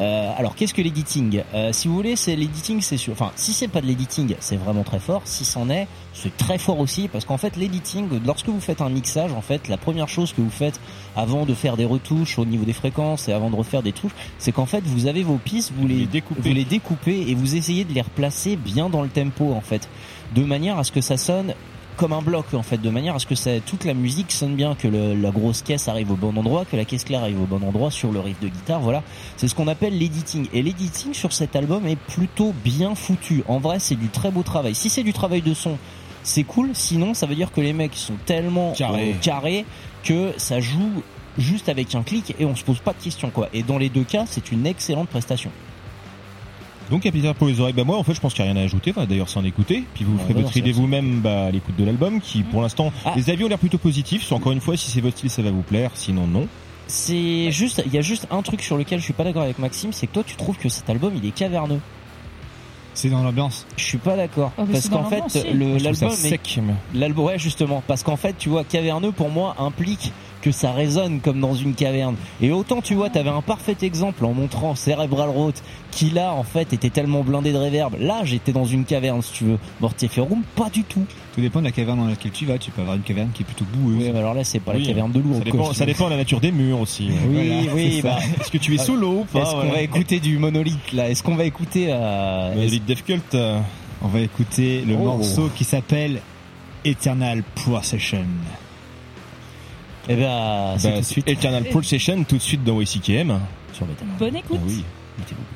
Euh, alors qu'est-ce que l'editing? Euh, Si vous voulez, c'est l'editing, c'est sûr. Enfin, si c'est pas de l'editing, c'est vraiment très fort. Si c'en est, c'est très fort aussi, parce qu'en fait, l'editing, lorsque vous faites un mixage, en fait, la première chose que vous faites avant de faire des retouches au niveau des fréquences et avant de refaire des touches, c'est qu'en fait, vous avez vos pistes, vous les, vous les découpez et vous essayez de les replacer bien dans le tempo, en fait, de manière à ce que ça sonne comme un bloc en fait de manière à ce que ça, toute la musique sonne bien que le- la grosse caisse arrive au bon endroit que la caisse claire arrive au bon endroit sur le riff de guitare voilà. C'est ce qu'on appelle l'editing et l'editing sur cet album est plutôt bien foutu. En vrai c'est du très beau travail. Si c'est du travail de son c'est cool. Sinon ça veut dire que les mecs sont tellement Carrés. euh, carrés que ça joue juste avec un clic et on se pose pas de questions quoi. Et dans les deux cas c'est une excellente prestation Donc Capitaine pour les oreilles, bah moi en fait je pense qu'il n'y a rien à ajouter, enfin, d'ailleurs sans écouter, puis vous Ah, ferez bah votre idée vous-même bah, à l'écoute de l'album qui pour l'instant Ah. les avis ont l'air plutôt positifs, encore une fois si c'est votre style ça va vous plaire, sinon non. C'est juste, il y a juste un truc sur lequel je suis pas d'accord avec Maxime, c'est que toi tu trouves que cet album il est caverneux. C'est dans l'ambiance. Je suis pas d'accord Ah, parce qu'en fait l'album est sec. mais- l'album ouais justement parce qu'en fait tu vois caverneux pour moi implique que ça résonne comme dans une caverne et autant tu vois t'avais un parfait exemple en montrant Cerebral Road qui là en fait était tellement blindé de réverb là j'étais dans une caverne si tu veux Mortiferum pas du tout Tout dépend de la caverne dans laquelle tu vas. Tu peux avoir une caverne qui est plutôt boueuse. oui mais alors là c'est pas Oui, la caverne de Lourdes Ça dépend, quoi. ça dépend de la nature des murs aussi. oui Voilà, oui bah, Est-ce que tu es sous l'eau ou pas est-ce qu'on va écouter du monolithe là? Est-ce qu'on va écouter euh, est-ce- Elite Death Cult, euh, On va écouter le Oh. morceau qui s'appelle Eternal Procession. eh ben c'est bah, tout de suite Eternal Procession tout de suite dans YCKM. sur. Bonne écoute. Ah oui. Mettez-vous.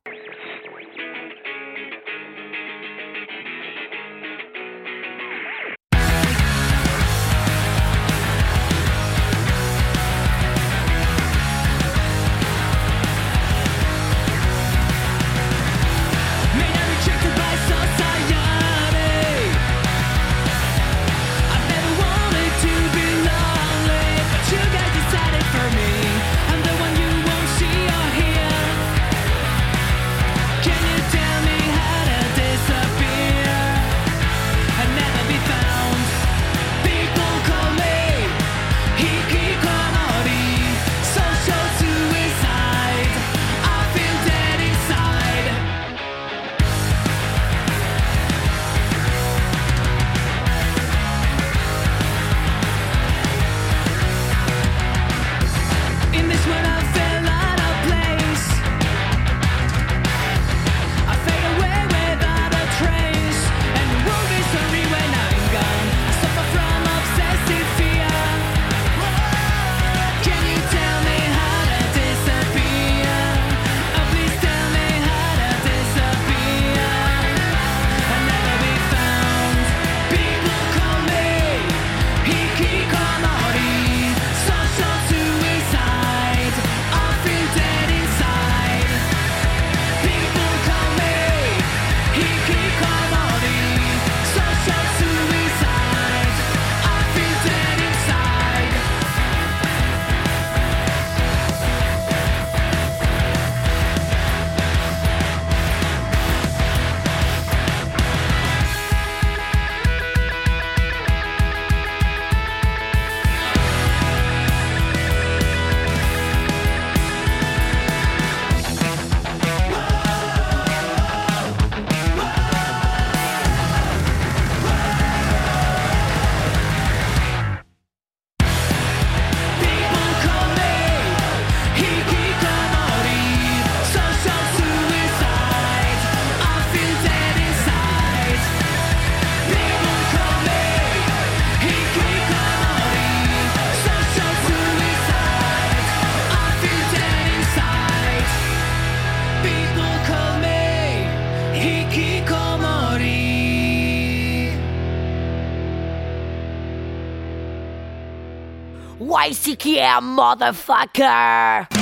Motherfucker!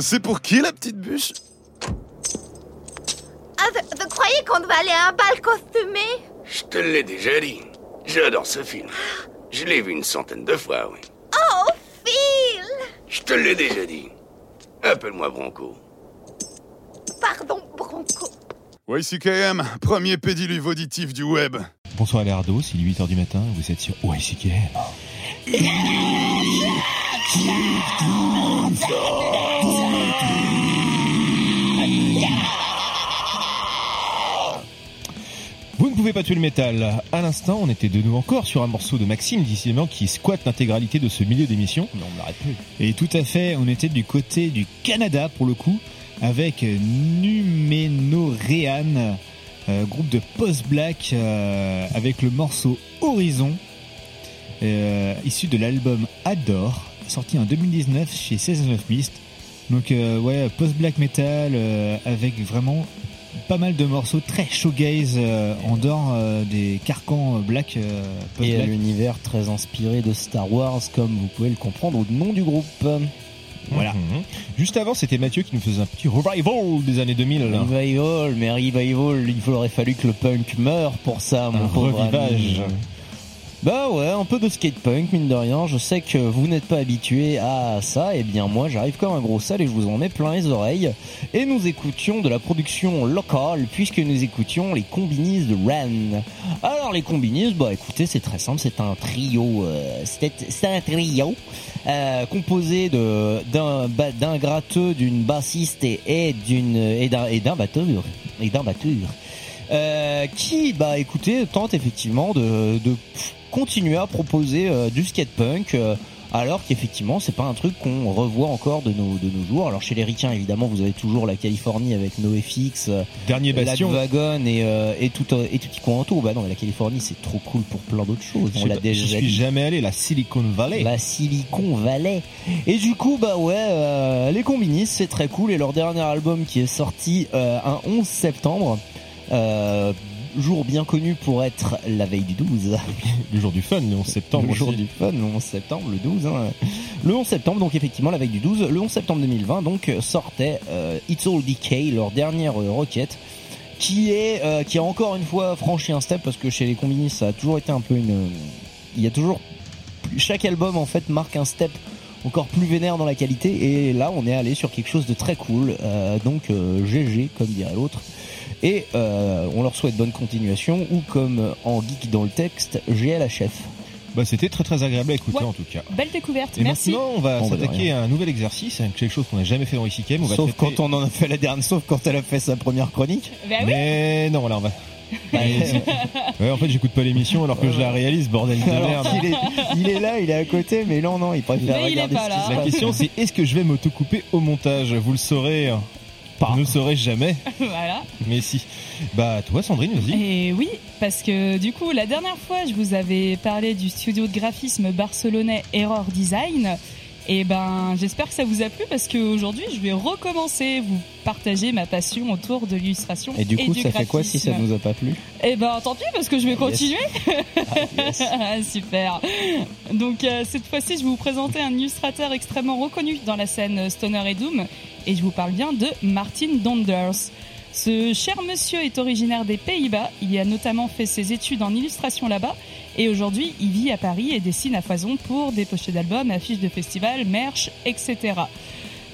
C'est pour qui la petite bûche? Ah, je croyais qu'on devait aller à un bal costumé? Je te l'ai déjà dit. J'adore ce film. Je l'ai vu une centaine de fois, oui. Oh, Phil Je te l'ai déjà dit. Appelle-moi Bronco. Pardon, Bronco. YCKM, premier pédiluve auditif du web. Bonsoir les Ardos, il est 8h du matin, vous êtes sur YCKM. Vous ne pouvez pas tuer le métal. À l'instant, on était de nouveau encore sur un morceau de Maxime, décidément, qui squatte l'intégralité de ce milieu d'émission. Non, on n'arrête plus. Et tout à fait, on était du côté du Canada pour le coup, avec Numenorean, euh, groupe de post-black, euh, avec le morceau Horizon, euh, issu de l'album Adore, sorti en 2019 chez Season of Mist. Donc euh, ouais, post-black metal, euh, avec vraiment pas mal de morceaux très shoegaze euh, en dehors euh, des carcans black euh, Et l'univers très inspiré de Star Wars, comme vous pouvez le comprendre au nom du groupe. Voilà. Juste avant, c'était Mathieu qui nous faisait un petit revival des années 2000. là. Revival, mais revival, il aurait fallu que le punk meure pour ça, mon Un pauvre revivage. ami. Bah ouais, un peu de skate punk, mine de rien. Je sais que vous n'êtes pas habitué à ça, et bien moi j'arrive comme un gros sale et je vous en mets plein les oreilles. Et nous écoutions de la production locale, puisque nous écoutions les combinis de Ren. Alors les combinis, bah écoutez, c'est très simple, c'est un trio, euh, c'est un trio euh, composé de d'un d'un gratteux, d'une bassiste et d'une et d'un et d'un batteur et d'un batteur euh, qui, bah écoutez, tente effectivement de, de continuer à proposer euh, du skate punk. euh, alors qu'effectivement, c'est pas un truc qu'on revoit encore de nos, de nos jours. Alors chez les ricains, évidemment, vous avez toujours la Californie avec NoFX, euh, Dernier bastion. Wagon et, euh, et tout et tout qui coin autour. Bah non, mais la Californie, c'est trop cool pour plein d'autres choses. Je On l'a déjà J'y suis dit. jamais allé, la Silicon Valley. La Silicon Valley. Et du coup, bah ouais, euh, les Combinis, c'est très cool. Et leur dernier album qui est sorti euh, un 11 septembre, euh, jour bien connu pour être la veille du 12. Le jour du fun, le 11 septembre. Le jour aussi. du fun, le 11 septembre, le 12. hein. Le 11 septembre, donc effectivement la veille du 12. Le 11 septembre 2020, donc euh, sortait euh, It's All Decay, leur dernière euh, requête. Qui est, euh, qui a encore une fois franchi un step parce que chez les Combinis ça a toujours été un peu une, il y a toujours chaque album en fait marque un step encore plus vénère dans la qualité et là on est allé sur quelque chose de très cool euh, donc euh, GG comme dirait l'autre et euh, on leur souhaite bonne continuation ou comme en geek dans le texte GLHF Bah, c'était très très agréable à écouter en tout cas. Belle découverte, Et merci. maintenant, on va Bon, bah, s'attaquer à un nouvel exercice, avec quelque chose qu'on n'a jamais fait dans va sauf traiter- quand on en a fait la dernière sauf quand elle a fait sa première chronique Bah oui. Mais non, là on va. ouais, en fait, j'écoute pas l'émission alors que je la réalise, bordel de Alors merde. est, il est là, il est à côté, mais non, non, il préfère Mais il est regarder pas ce qui là. se La question c'est est-ce que je vais m'autocouper au montage? Vous le saurez. Pas. Ne saurais jamais, voilà. mais si. Bah, toi, Sandrine, vas-y. Et oui, parce que du coup, la dernière fois, je vous avais parlé du studio de graphisme barcelonais Error Design. Et ben, j'espère que ça vous a plu parce qu'aujourd'hui, je vais recommencer vous partager ma passion autour de l'illustration. Et du coup, ça fait quoi si ça graphisme. nous a pas plu? Eh ben, tant pis parce que je vais continuer. yes. Super. Donc euh, cette fois-ci, je vais vous présenter un illustrateur extrêmement reconnu dans la scène Stoner et Doom, et je vous parle bien de Martin Donders. Ce cher monsieur est originaire des Pays-Bas. Il a notamment fait ses études en illustration là-bas, et aujourd'hui, il vit à Paris et dessine à foison pour des pochettes d'albums, affiches de festivals, merch, etc.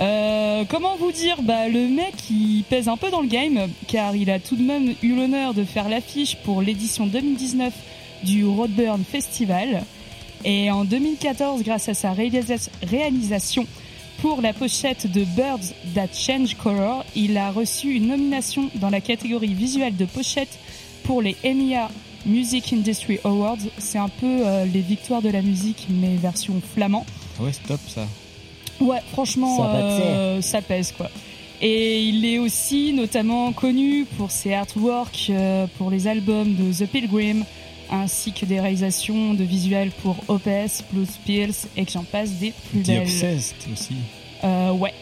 Euh, comment vous dire Bah le mec il pèse un peu dans le game car il a tout de même eu l'honneur de faire l'affiche pour l'édition 2019 du Roadburn Festival et en 2014 grâce à sa réalisa- réalisation pour la pochette de Birds That Change Color, il a reçu une nomination dans la catégorie visuelle de pochette pour les EMEA Music Industry Awards. C'est un peu euh, les victoires de la musique mais version flamand. Ouais, stop ça. Ouais, franchement, Ça euh, ça pèse quoi. Et il est aussi notamment connu pour ses artworks euh, pour les albums de The Pilgrim, ainsi que des réalisations de visuels pour OPS, Blues Pills et que j'en passe des plus The belles. Obsessed aussi. Euh, ouais.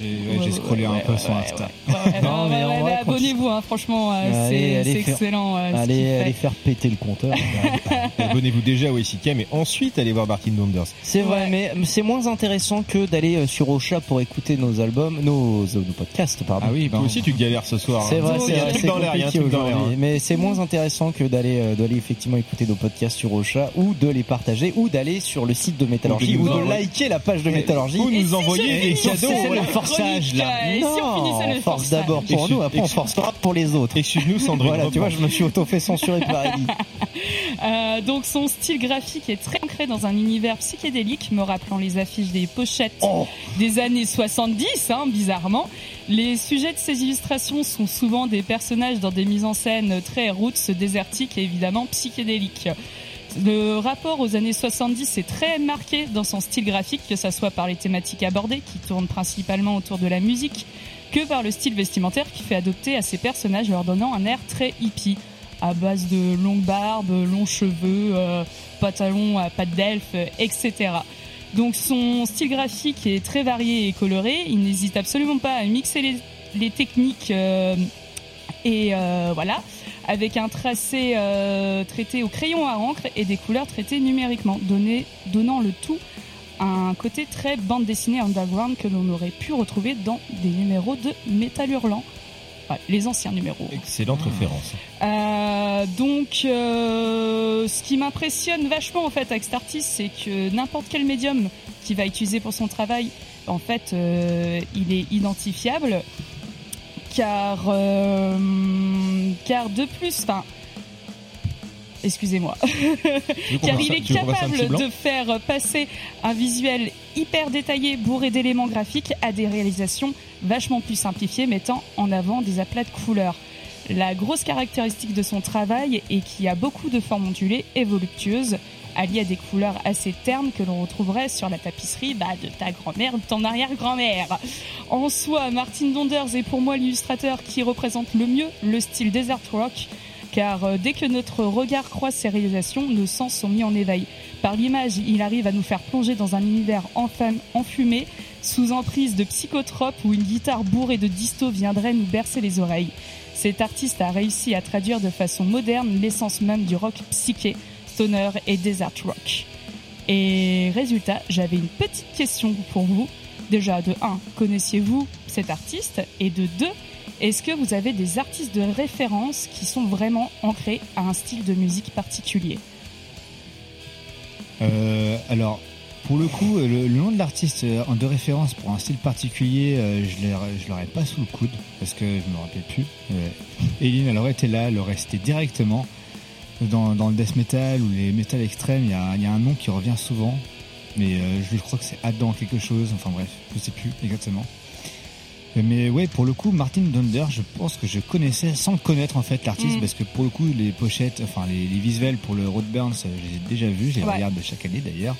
J'ai ouais, scrollé un peu sur Insta. Non, mais Abonnez-vous, hein, franchement, euh, c'est excellent. euh, Allez, allez faire péter le compteur. Abonnez-vous déjà au SIK, mais ensuite allez voir Martin Donders. C'est vrai, mais c'est moins intéressant que d'aller euh, sur Ocha pour écouter nos albums, nos, nos podcasts, pardon. Ah oui, Toi aussi, tu galères ce soir. C'est hein. vrai, c'est compliqué hein. Mais c'est moins intéressant que d'aller d'aller effectivement écouter nos podcasts sur Ocha ou de les partager ou d'aller sur le site de Métallurgie Ou de liker la page de Et- Métallurgie ou nous envoyer des cadeaux, forçage là. Si on finissait le force d'abord pour Excuse- nous, après on forcera pour les autres. Excuse-nous, Sandrine. Voilà, tu vois, je me suis auto fait censurer par Ellie. Euh, donc son style graphique est très ancré dans un univers psychédélique, me rappelant les affiches des pochettes Oh. des années 70, hein, bizarrement. Les sujets de ces illustrations sont souvent des personnages dans des mises en scène très roots, désertiques et évidemment psychédéliques. Le rapport aux années 70 est très marqué dans son style graphique, que ça soit par les thématiques abordées, qui tournent principalement autour de la musique, que par le style vestimentaire qui fait adopter à ces personnages leur donnant un air très hippie, à base de longues barbes, longs cheveux, euh, pantalons à pattes d'elfe, etc. Donc son style graphique est très varié et coloré, il n'hésite absolument pas à mixer les, les techniques euh, et euh, voilà, avec un tracé euh, traité au crayon à encre et des couleurs traitées numériquement, donné- donnant le tout un côté très bande dessinée underground que l'on aurait pu retrouver dans des numéros de Métal Hurlant. Les anciens numéros. Excellente référence. Euh, donc, euh, ce qui m'impressionne vachement en fait avec cet artiste, c'est que n'importe quel médium qu'il va utiliser pour son travail, en fait, euh, il est identifiable, car euh, car de plus, enfin. Excusez-moi. Car il est capable de faire passer un visuel hyper détaillé, bourré d'éléments graphiques, à des réalisations vachement plus simplifiées, mettant en avant des aplats de couleurs. La grosse caractéristique de son travail est qu'il y a beaucoup de formes ondulées et voluptueuses, alliées à des couleurs assez ternes que l'on retrouverait sur la tapisserie bah, de ta grand-mère ou de ton arrière-grand-mère. En soi, Martin Donders est pour moi l'illustrateur qui représente le mieux le style desert rock, car euh, dès que notre regard croise ses réalisations, nos sens sont mis en éveil. Par l'image, il arrive à nous faire plonger dans un univers enfumé, sous emprise de psychotropes où une guitare bourrée de disto viendrait nous bercer les oreilles. Cet artiste a réussi à traduire de façon moderne l'essence même du rock psyché, stoner et desert rock. Et résultat, j'avais une petite question pour vous. Déjà, de 1, connaissiez-vous cet artiste? Et de 2, est-ce que vous avez des artistes de référence qui sont vraiment ancrés à un style de musique particulier? Euh, alors, pour le coup, le, le nom de l'artiste euh, de référence pour un style particulier, euh, je l'aurais pas sous le coude parce que je me rappelle plus. Euh, Eileen, elle aurait été là, elle aurait cité directement. Dans, dans le death metal ou les metal extrêmes, il y a, y a un nom qui revient souvent, mais euh, je crois que c'est Adam quelque chose. Enfin bref, je sais plus exactement. Mais ouais, pour le coup, Martin Donder, je pense que je connaissais sans le connaître en fait l'artiste Mm. parce que pour le coup, les pochettes, enfin les, les visuels pour le Road Burns, euh, je les ai déjà vus, je les Ouais. regarde chaque année d'ailleurs.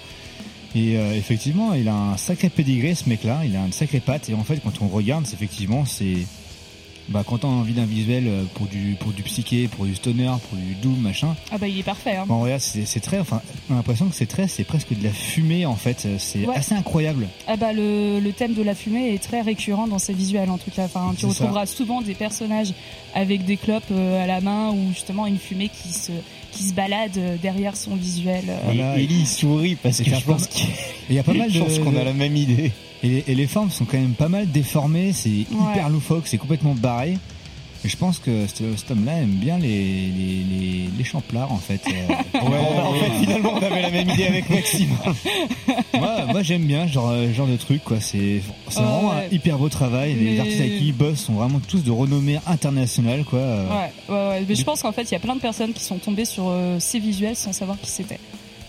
Et euh, effectivement, il a un sacré pédigré ce mec-là, il a une sacrée patte et en fait, quand on regarde, effectivement, c'est bah quand on a envie d'un visuel euh, pour du pour du psyché, pour du stoner, pour du doom, machin. Ah bah il est parfait. Hein. Bon, regarde, c'est c'est très, enfin, on a l'impression que c'est très, c'est presque de la fumée en fait. C'est Ouais. assez incroyable. Ah bah le, le thème de la fumée est très récurrent dans ses visuels en tout cas. Enfin, tu ça. retrouveras souvent des personnages avec des clopes euh, à la main ou justement une fumée qui se qui se balade euh, derrière son visuel. euh. Voilà. Et Ellie sourit parce que je pense qu'il Il y a pas mal de. je pense qu'on a la même idée. Et les, et les formes sont quand même pas mal déformées, c'est hyper loufoque, c'est complètement barré. Et je pense que ce- cet homme-là aime bien les, les, les, les champlards en fait. Euh, Ouais, en fait, finalement, on avait la même idée avec Maxime. moi, moi j'aime bien ce genre, genre de truc quoi. C'est c'est Ouais, vraiment ouais. un hyper beau travail. Les artistes avec qui ils bossent sont vraiment tous de renommée internationale quoi. Ouais, ouais, ouais. Mais je pense qu'en fait, il y a plein de personnes qui sont tombées sur euh, ces visuels sans savoir qui c'était.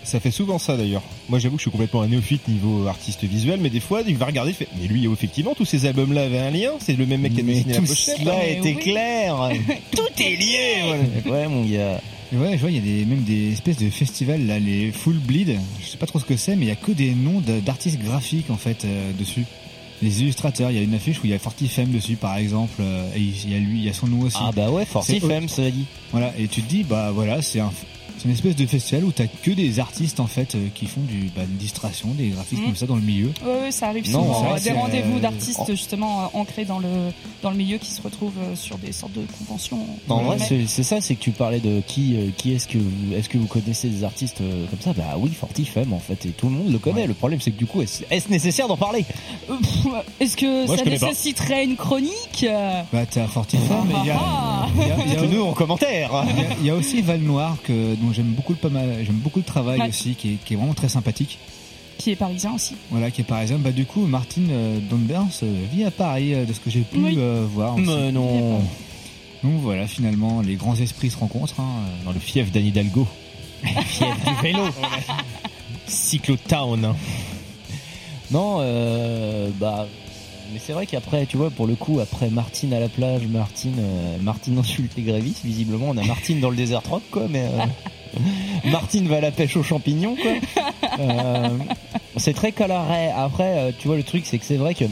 Ça fait souvent ça d'ailleurs. Moi j'avoue que je suis complètement un néophyte niveau artiste visuel, mais des fois il va regarder, il fait Mais lui effectivement tous ces albums là avaient un lien, c'est le même mec qui a Mais dessiné la tout pochette. cela était oui. clair. Tout est lié Ouais, mon gars. Et ouais, je vois, il y a des, même des espèces de festivals, là, les Full Bleed. Je sais pas trop ce que c'est, mais il y a que des noms d'artistes graphiques, en fait, euh, dessus. Les illustrateurs, il y a une affiche où il y a Fortifem dessus, par exemple, euh, et il y a lui, il y a son nom aussi. Ah bah ouais, Fortifem, C'est- ça dit. Voilà, et tu te dis, bah voilà, c'est un, C'est une espèce de festival où t'as que des artistes en fait euh, qui font du bah, une distraction, des graphismes Mhm. comme ça dans le milieu. Ouais, ça arrive Non, souvent. vrai, Des c'est- rendez-vous euh, d'artistes en- justement euh, ancrés dans le dans le milieu qui se retrouvent euh, sur des sortes de conventions. En vrai, c'est ça, c'est que tu parlais de qui, euh, qui est-ce que vous, est-ce que vous connaissez des artistes euh, comme ça? Bah oui, Fortifem en fait, et tout le monde le connaît. Le problème, c'est que du coup, est-ce nécessaire d'en parler? Euh, Est-ce que Moi, ça pas. nécessiterait une chronique? Euh Bah t'as Fortifem, mais il y a, Ah, il y a- il y a- Dites-le-nous en commentaire. Il y a- il y, a aussi Val Noir que dont j'aime beaucoup le pas mal, j'aime beaucoup le travail Ouais. aussi, qui est, qui est vraiment très sympathique. Qui est parisien aussi. Voilà, qui est parisien. Bah du coup, Martine euh, Donbers euh, vit à Paris, euh, de ce que j'ai pu Oui. euh, voir. aussi. Mais non. Donc voilà, finalement, les grands esprits se rencontrent. hein. Dans le fief d'Anne Hidalgo. fief du vélo. Cyclotown. Non, euh, bah, mais c'est vrai qu'après, tu vois, pour le coup, après Martine à la plage, Martine, euh, Martine insulte les grévistes. Visiblement, on a Martine dans le désert rock, quoi. Mais euh, Martine va à la pêche aux champignons, quoi. Euh, c'est très coloré. Après, euh, tu vois, le truc, c'est que c'est vrai que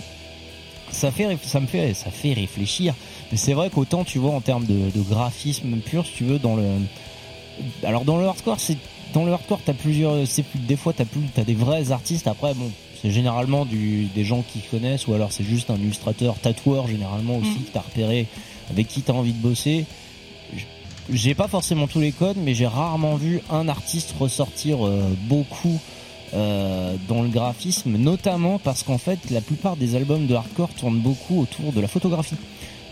ça fait, ça me fait, ça fait réfléchir. Mais c'est vrai qu'autant, tu vois, en termes de, de graphisme pur, si tu veux, dans le, alors dans le hardcore, c'est dans le hardcore, t'as plusieurs, c'est plus des fois t'as plus, t'as des vrais artistes. Après, bon, c'est généralement du, des gens qui connaissent, ou alors c'est juste un illustrateur, tatoueur généralement aussi Mm. que t'as repéré, avec qui t'as envie de bosser. J'ai pas forcément tous les codes, mais j'ai rarement vu un artiste ressortir euh, beaucoup euh, dans le graphisme, notamment parce qu'en fait, la plupart des albums de hardcore tournent beaucoup autour de la photographie.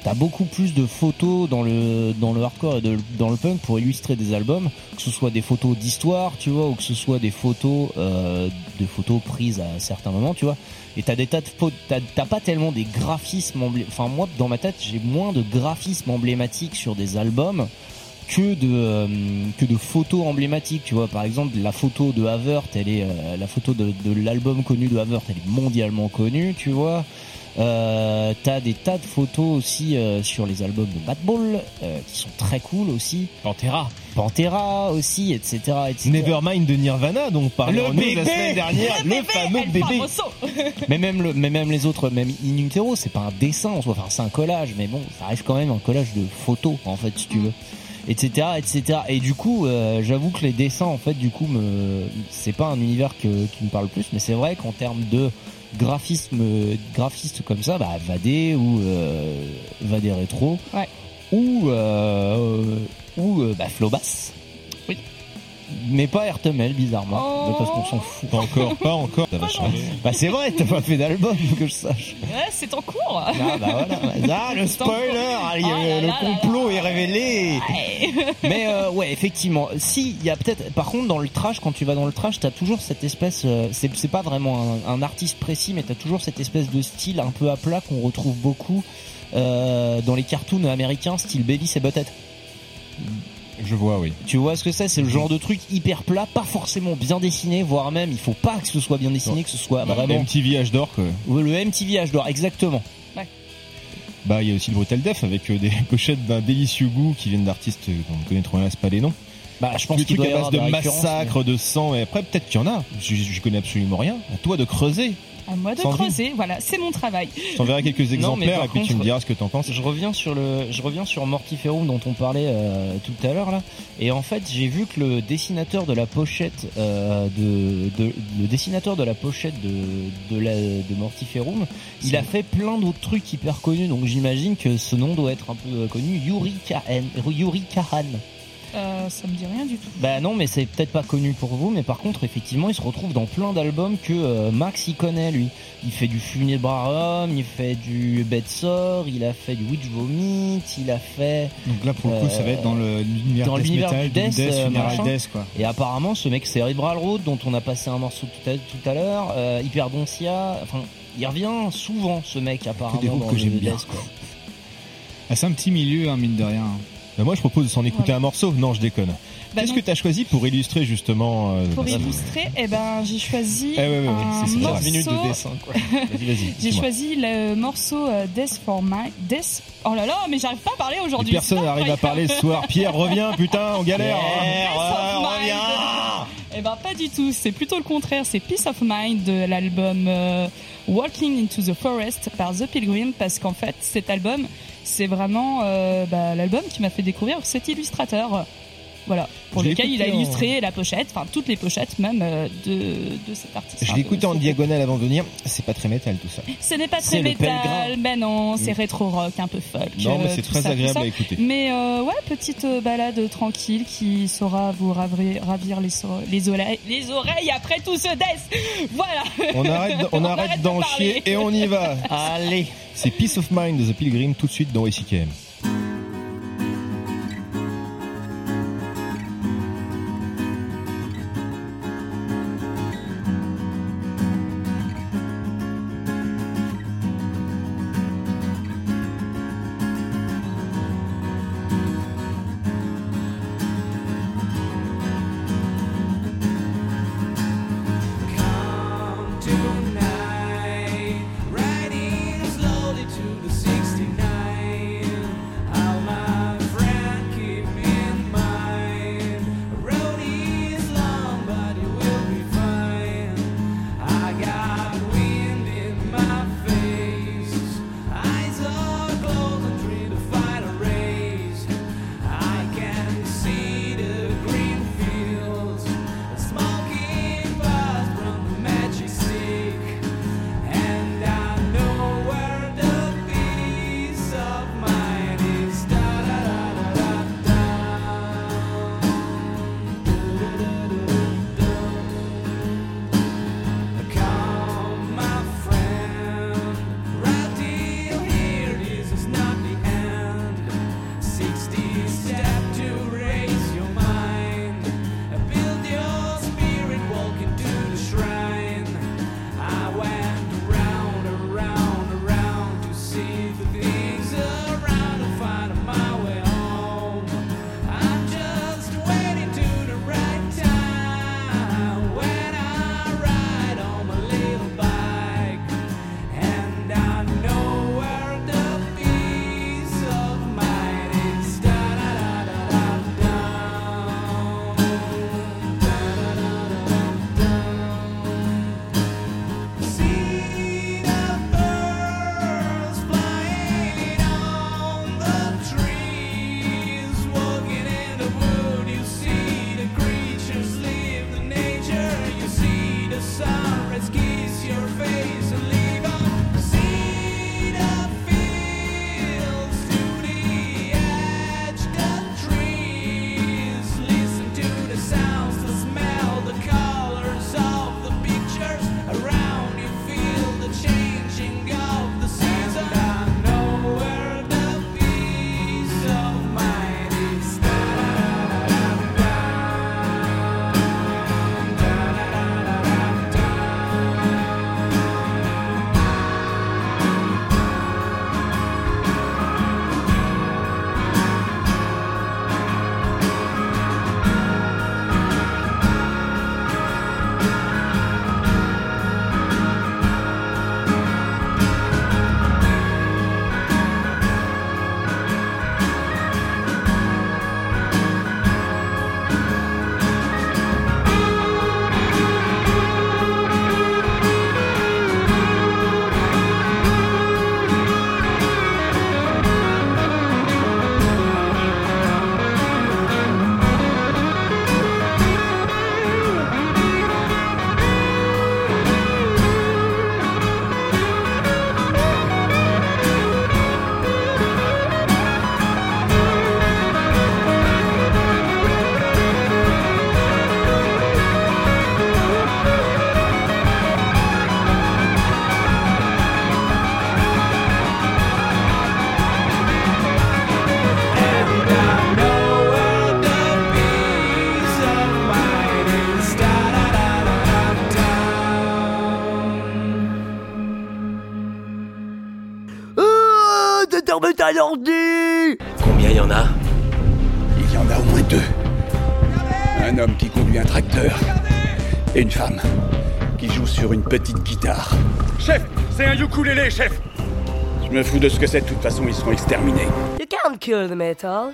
T'as beaucoup plus de photos dans le dans le hardcore et dans le punk pour illustrer des albums, que ce soit des photos d'histoire, tu vois, ou que ce soit des photos euh, de photos prises à certains moments, tu vois. Et t'as des tas de photos, t'as pas tellement des graphismes, enfin moi dans ma tête j'ai moins de graphismes emblématiques sur des albums que de euh, que de photos emblématiques tu vois. Par exemple la photo de Havert elle est euh, la photo de, de l'album connu de Havert elle est mondialement connue tu vois. Euh, t'as des tas de photos aussi euh, sur les albums de Bad Ball euh, qui sont très cool aussi. Pantera. Pantera aussi etc etc Nevermind de Nirvana, donc par Le la bébé semaine dernière, le, fameux El bébé. Mais même le, mais même les autres, même In Utero, c'est pas un dessin en soi, enfin c'est un collage, mais bon, ça reste quand même un collage de photos en fait, si tu veux, etc., etc. Et du coup, euh, j'avoue que les dessins, en fait, du coup, me, c'est pas un univers que, qui me parle plus, mais c'est vrai qu'en termes de graphisme, graphiste comme ça, bah Vadé ou euh, Vadé rétro, Ouais. ou euh, ou euh, bah Flobas. Mais pas Ertemel, bizarrement, Oh. mais parce qu'on s'en fout. Pas encore, pas encore, ça va changer. Bah c'est vrai, t'as pas fait d'album que je sache. Ouais, c'est en cours. Ah bah voilà. Ah, le spoiler, ah, Oh le là là complot est révélé. Ouais. Mais euh, ouais, effectivement. Si, il y a peut-être. Par contre, dans le trash, quand tu vas dans le trash, t'as toujours cette espèce. euh, c'est c'est pas vraiment un, un artiste précis, mais t'as toujours cette espèce de style un peu à plat qu'on retrouve beaucoup euh, dans les cartoons américains, style Baby et Butthead. Je vois, oui. Tu vois ce que c'est? C'est le genre de truc hyper plat, pas forcément bien dessiné, voire même il faut pas que ce soit bien dessiné, que ce soit vraiment. MTV H d'or, quoi. Ouais, Le MTV H d'or, exactement. Bah, il y a aussi le Brutal Def avec euh, des pochettes d'un délicieux goût qui viennent d'artistes dont on connaît trop rien, c'est pas les noms. Bah, je pense qu'il doit y avoir de des références, massacre, de sang, et après, peut-être qu'il y en a. J'y j'y connais absolument rien. À toi de creuser. À moi de creuser, voilà, c'est mon travail. Je t'enverrai quelques exemplaires et puis tu me diras ce que t'en penses. Je reviens sur le, je reviens sur Mortiferum dont on parlait euh, tout à l'heure là. Et en fait, j'ai vu que le dessinateur de la pochette euh, de, de, le dessinateur de la pochette de de la de Mortiferum, il a fait plein d'autres trucs hyper connus. Donc j'imagine que ce nom doit être un peu euh, connu. Yuri Kahan. Yuri Kahan. Euh, ça me dit rien du tout. Bah non, mais c'est peut-être pas connu pour vous, mais par contre, effectivement, il se retrouve dans plein d'albums que euh, Max il connaît lui. Il fait du Funebrarium, il fait du Bedsore, il a fait du Witch Vomit, il a fait. Donc là, pour le coup, ça va être dans le- l'univers dans death l'univers metal, du death, euh, funeral death, quoi. Et apparemment, ce mec Cerebral Road, dont on a passé un morceau tout à, tout à l'heure, euh, Hyperdoncia, enfin, il revient souvent, ce mec apparemment. des groupes dans que le j'aime bien. death, quoi. Ah, c'est un petit milieu, hein, mine de rien. Moi, je propose de s'en écouter un morceau. Non, je déconne. Bah Qu'est-ce que t'as choisi pour illustrer justement euh, Pour illustrer, eh ben, j'ai choisi Eh ouais, ouais, ouais, un c'est- c'est 15 morceau. minutes de dessin, quoi. Vas-y, vas-y. J'ai choisi le morceau euh, Death for My Death. Oh là là, mais j'arrive pas à parler aujourd'hui. Personne n'arrive à parler ce soir. Pierre, reviens, putain, on galère. Pierre, Peace of ouais, Mind. Eh ben pas du tout, c'est plutôt le contraire, c'est Peace of Mind de l'album euh, Walking into the Forest par The Pilgrim parce qu'en fait cet album c'est vraiment euh, bah, l'album qui m'a fait découvrir cet illustrateur Voilà, pour Je lequel il a en- illustré la pochette, enfin toutes les pochettes même euh, de, de cet artiste. Je écouté en diagonale avant de venir. C'est pas très métal tout ça. Ce n'est pas C'est très métal, mais non, c'est Mm. rétro rock, un peu folk. Non, mais euh, c'est très ça, agréable à écouter. Mais euh, ouais, petite balade tranquille qui saura vous ravir, ravir les, so- les, oreilles, les oreilles après tout ce death. Voilà. On arrête, on d'en chier et on y va. Allez. C'est Peace of Mind de The Pilgrim tout de suite dans YCKM. Dormir à l'ordi Combien il y en a? Il y en a au moins deux. Un homme qui conduit un tracteur et une femme qui joue sur une petite guitare. Chef, c'est un ukulélé, chef Je me fous de ce que c'est, de toute façon ils seront exterminés. You can't kill the metal.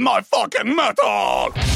My fucking metal!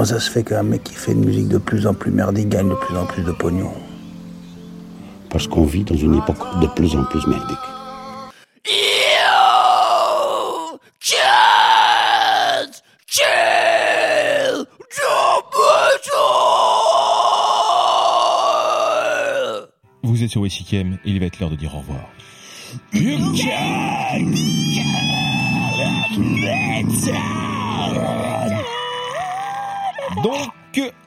Comment ça se fait qu'un mec qui fait une musique de plus en plus merdique gagne de plus en plus de pognon? Parce qu'on vit dans une époque de plus en plus merdique. Can't kill Vous êtes sur WCKM et il va être l'heure de dire au revoir. Donc,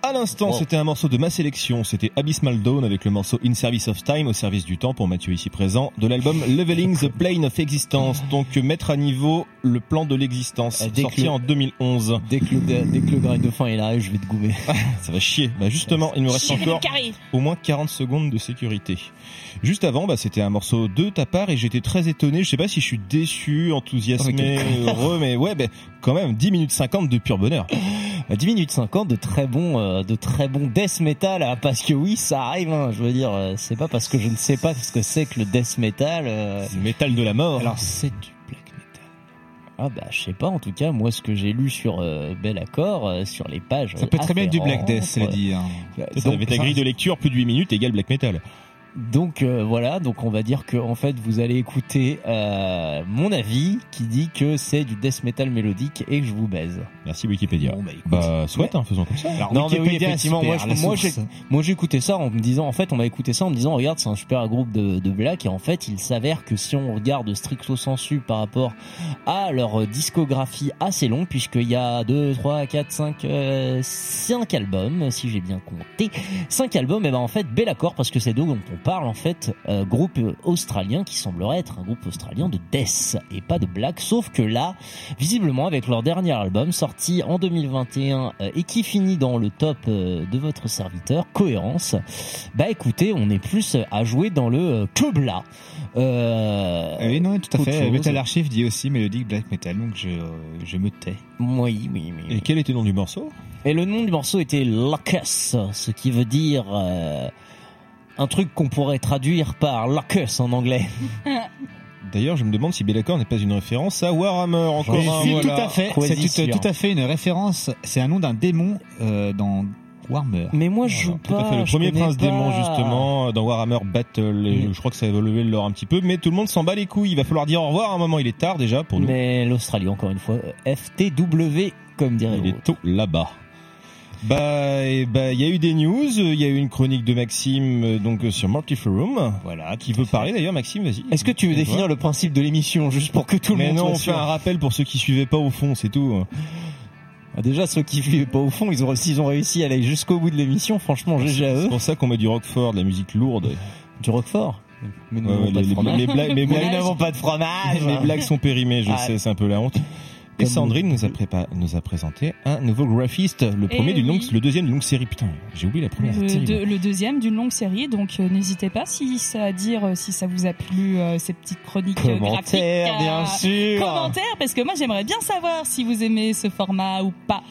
à l'instant, c'était un morceau de ma sélection. C'était Abysmal Dawn avec le morceau In Service of Time, au service du temps, pour Mathieu ici présent, de l'album Leveling the Plane of Existence. Donc, mettre à niveau le plan de l'existence, Ah, sorti le- en 2011. Dès que le, dès que le grind de fin il arrive, je vais te goumer. Ça va chier. Bah justement, il me reste Chier encore au moins 40 secondes de sécurité. Juste avant, bah, c'était un morceau de ta part et j'étais très étonné. Je sais pas si je suis déçu, enthousiasmé, Ok. heureux, mais ouais, bah, quand même, 10 minutes 50 de pur bonheur. 10 minutes 50 de très bon, euh, de très bon death metal, hein, parce que oui, ça arrive. hein, je veux dire, euh, c'est pas parce que je ne sais pas ce que c'est que le death metal. euh, Le métal de la mort. Alors c'est du black metal. Ah bah je sais pas. En tout cas, moi ce que j'ai lu sur euh, Bel Accord, euh, sur les pages. Ça peut très bien être du Black Death, dit. hein. euh, Ça, la grille de lecture, plus de 8 minutes égale black metal. Donc euh, voilà, donc on va dire que en fait vous allez écouter euh, mon avis qui dit que c'est du death metal mélodique et que je vous baise. Merci Wikipédia. Bon, bah, écoute. Bah, soit, hein, faisons comme ça. non mais oui Wikipédia, effectivement super, moi je- moi j'ai source. moi j'ai écouté ça en me disant en fait on m'a écouté ça en me disant regarde c'est un super groupe de, de black et en fait il s'avère que si on regarde stricto sensu par rapport à leur discographie assez longue puisqu'il y a 2 3 4 5 5 albums si j'ai bien compté 5 albums et ben en fait bel accord parce que c'est d'eux dont on parle en fait euh, groupe australien qui semblerait être un groupe australien de death et pas de black sauf que là visiblement avec leur dernier album sorti en 2021 euh, et qui finit dans le top euh, de votre serviteur cohérence bah écoutez on est plus à jouer dans le euh, euh, Ah oui, non, tout à fait. chose. Metal Archive dit aussi mélodique black metal, donc je, euh, je me tais. oui oui oui Et quel était le nom du morceau? Et le nom du morceau était Locus, ce qui veut dire euh, un truc qu'on pourrait traduire par Locus en anglais. D'ailleurs, je me demande si Bellacor n'est pas une référence à Warhammer, encore Oui, un. c'est voilà. tout à fait, c'est tout, tout à fait une référence. C'est un nom d'un démon euh, dans Warhammer. Mais moi, je joue Tout à fait, le premier prince démon justement dans Warhammer Battle et je crois que ça a évolué le lore un petit peu mais tout le monde s'en bat les couilles, il va falloir dire au revoir à un moment, il est tard déjà pour nous. Mais l'Australie, encore une fois, euh, FTW, comme dirait Il est tôt là-bas. Bah, et bah, il y a eu des news, il y a eu une chronique de Maxime euh, donc euh, sur Multiforum. Voilà, qui veut parler d'ailleurs Maxime, vas-y. Est-ce que tu veux définir le principe de l'émission juste pour que tout le Mais monde non, on fait un rappel pour ceux qui suivaient pas au fond, c'est tout. Ah, Déjà, ceux qui vivent pas au fond, ils ont, s'ils ont réussi à aller jusqu'au bout de l'émission, franchement, GG à C'est eux. pour ça qu'on met du Roquefort, de la musique lourde. Du Roquefort Mais nous n'avons ouais, pas mais pas de fromage. Les blagues sont périmées, je Ah. sais, c'est un peu la honte. Et Sandrine nous a, prépa- nous a présenté un nouveau graphiste, le premier d'une oui. longue, le deuxième d'une longue série. Putain, j'ai oublié la première. Le, deux- le deuxième d'une longue série, donc euh, n'hésitez pas si ça à dire euh, si ça vous a plu euh, ces petites chroniques euh, Commentaires, graphiques. bien sûr. Commentaires, parce que moi j'aimerais bien savoir si vous aimez ce format ou pas.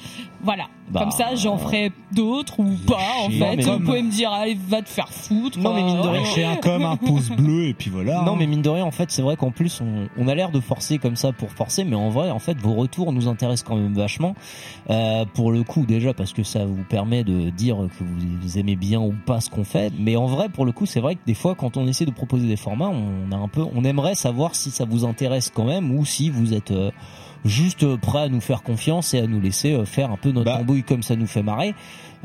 Voilà. Bah, Comme ça, j'en ferai d'autres ou pas. En chier. fait, Non, mais vous comme- pouvez me dire allez va te faire foutre. Non, mais mine de euh, rien, un comme un pouce bleu et puis voilà. Non hein. mais mine de rien en fait c'est vrai qu'en plus on, on a l'air de forcer comme ça pour forcer mais en vrai en fait vos retours nous intéressent quand même vachement Euh, pour le coup déjà parce que ça vous permet de dire que vous aimez bien ou pas ce qu'on fait mais en vrai pour le coup c'est vrai que des fois quand on essaie de proposer des formats on a un peu on aimerait savoir si ça vous intéresse quand même ou si vous êtes euh, juste euh, prêt à nous faire confiance et à nous laisser euh, faire un peu notre tambouille comme ça nous fait marrer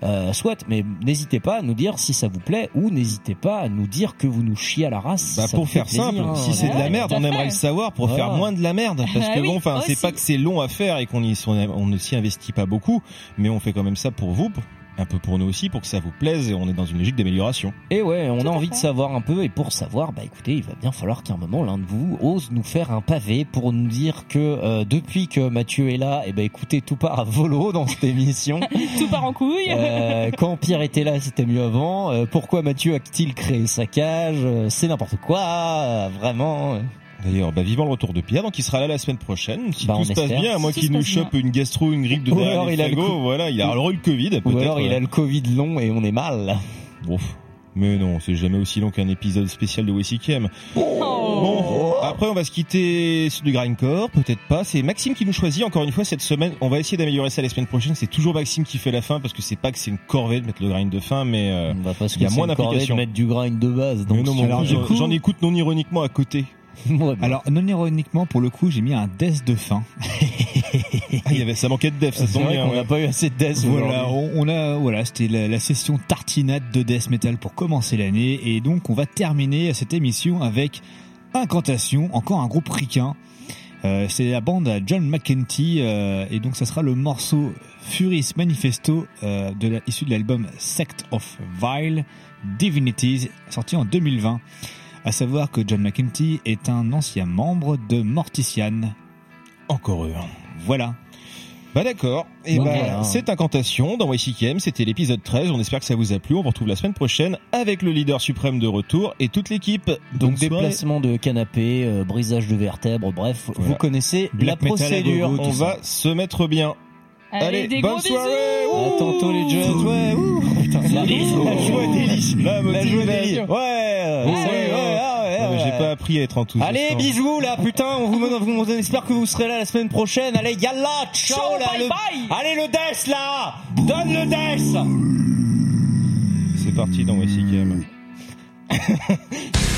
euh, soit mais n'hésitez pas à nous dire si ça vous plaît ou n'hésitez pas à nous dire que vous nous chiez à la race si Bah pour faire plaisir, simple, hein. si c'est de la merde, on aimerait le savoir pour Voilà. faire moins de la merde. Parce Ah que oui, bon, enfin, c'est pas que c'est long à faire et qu'on y, on, ne s'y investit pas beaucoup, mais on fait quand même ça pour vous, un peu pour nous aussi, pour que ça vous plaise et on est dans une logique d'amélioration. Et ouais, on a envie de savoir un peu, et pour savoir, bah écoutez, il va bien falloir qu'à un moment l'un de vous ose nous faire un pavé pour nous dire que euh, depuis que Mathieu est là, et ben écoutez, tout part à volo dans cette émission. Tout part en couille. Euh, quand Pierre était là, c'était mieux avant. Euh, pourquoi Mathieu a-t-il créé sa cage? Euh, C'est n'importe quoi, euh, vraiment. D'ailleurs, bah, vivant le retour de Pierre, donc il sera là la semaine prochaine. Si Bah, tout se passe bien, à moins Si qu'il nous chope une gastro, une grippe de Ou alors il a le voilà, il a alors eu le Covid, Ou alors il a le Covid long et on est mal. Bon. Mais non, c'est jamais aussi long qu'un épisode spécial de WCKM. Bon, après on va se quitter sur du grindcore, peut-être pas. C'est Maxime qui nous choisit encore une fois cette semaine. On va essayer d'améliorer ça la semaine prochaine. C'est toujours Maxime qui fait la fin parce que c'est pas que c'est une corvée de mettre le grind de fin, mais euh, Parce il y a moins d'applications. de mettre du grind de base. Donc Mais non, j'en écoute non ironiquement à côté. Alors, non ironiquement, pour le coup, j'ai mis un death de fin. Ah, il y avait, ça manquait de dev, ça C'est tombe bien. qu'on ouais. n'a pas eu assez de death Voilà, on, on a, voilà, c'était la, la session tartinade de death metal pour commencer l'année, et donc on va terminer cette émission avec Incantation, encore un groupe ricain. Euh, c'est la bande à John McEntee, euh, et donc ça sera le morceau Furis Manifesto euh, de la, issu de l'album Sect of Vile Divinities, sorti en 2020. À savoir que John McEntee est un ancien membre de Mortician. Encore eux. Voilà. Bah d'accord. Et Bon, bah, voilà. c'est Incantation dans YCKM. C'était l'épisode 13. On espère que ça vous a plu. On vous retrouve la semaine prochaine avec le leader suprême de retour et toute l'équipe. Donc déplacement de canapé, euh, brisage de vertèbres, bref, Voilà. vous connaissez Black la procédure. gogo, On va se mettre bien. Allez, des bonne gros soirée. bisous. À tantôt les jeunes. Ouais, ouh, putain, la, la joie délice. La La joie motivation. délice. Ouais, Ouais, ouais, J'ai pas appris à être enthousiaste. Allez, bisous là, putain, on vous on, on espère que vous serez là la semaine prochaine. Allez, yalla, ciao, Ciao, là, bye le- bye. Allez le death là, donne le death. C'est parti dans YCKM.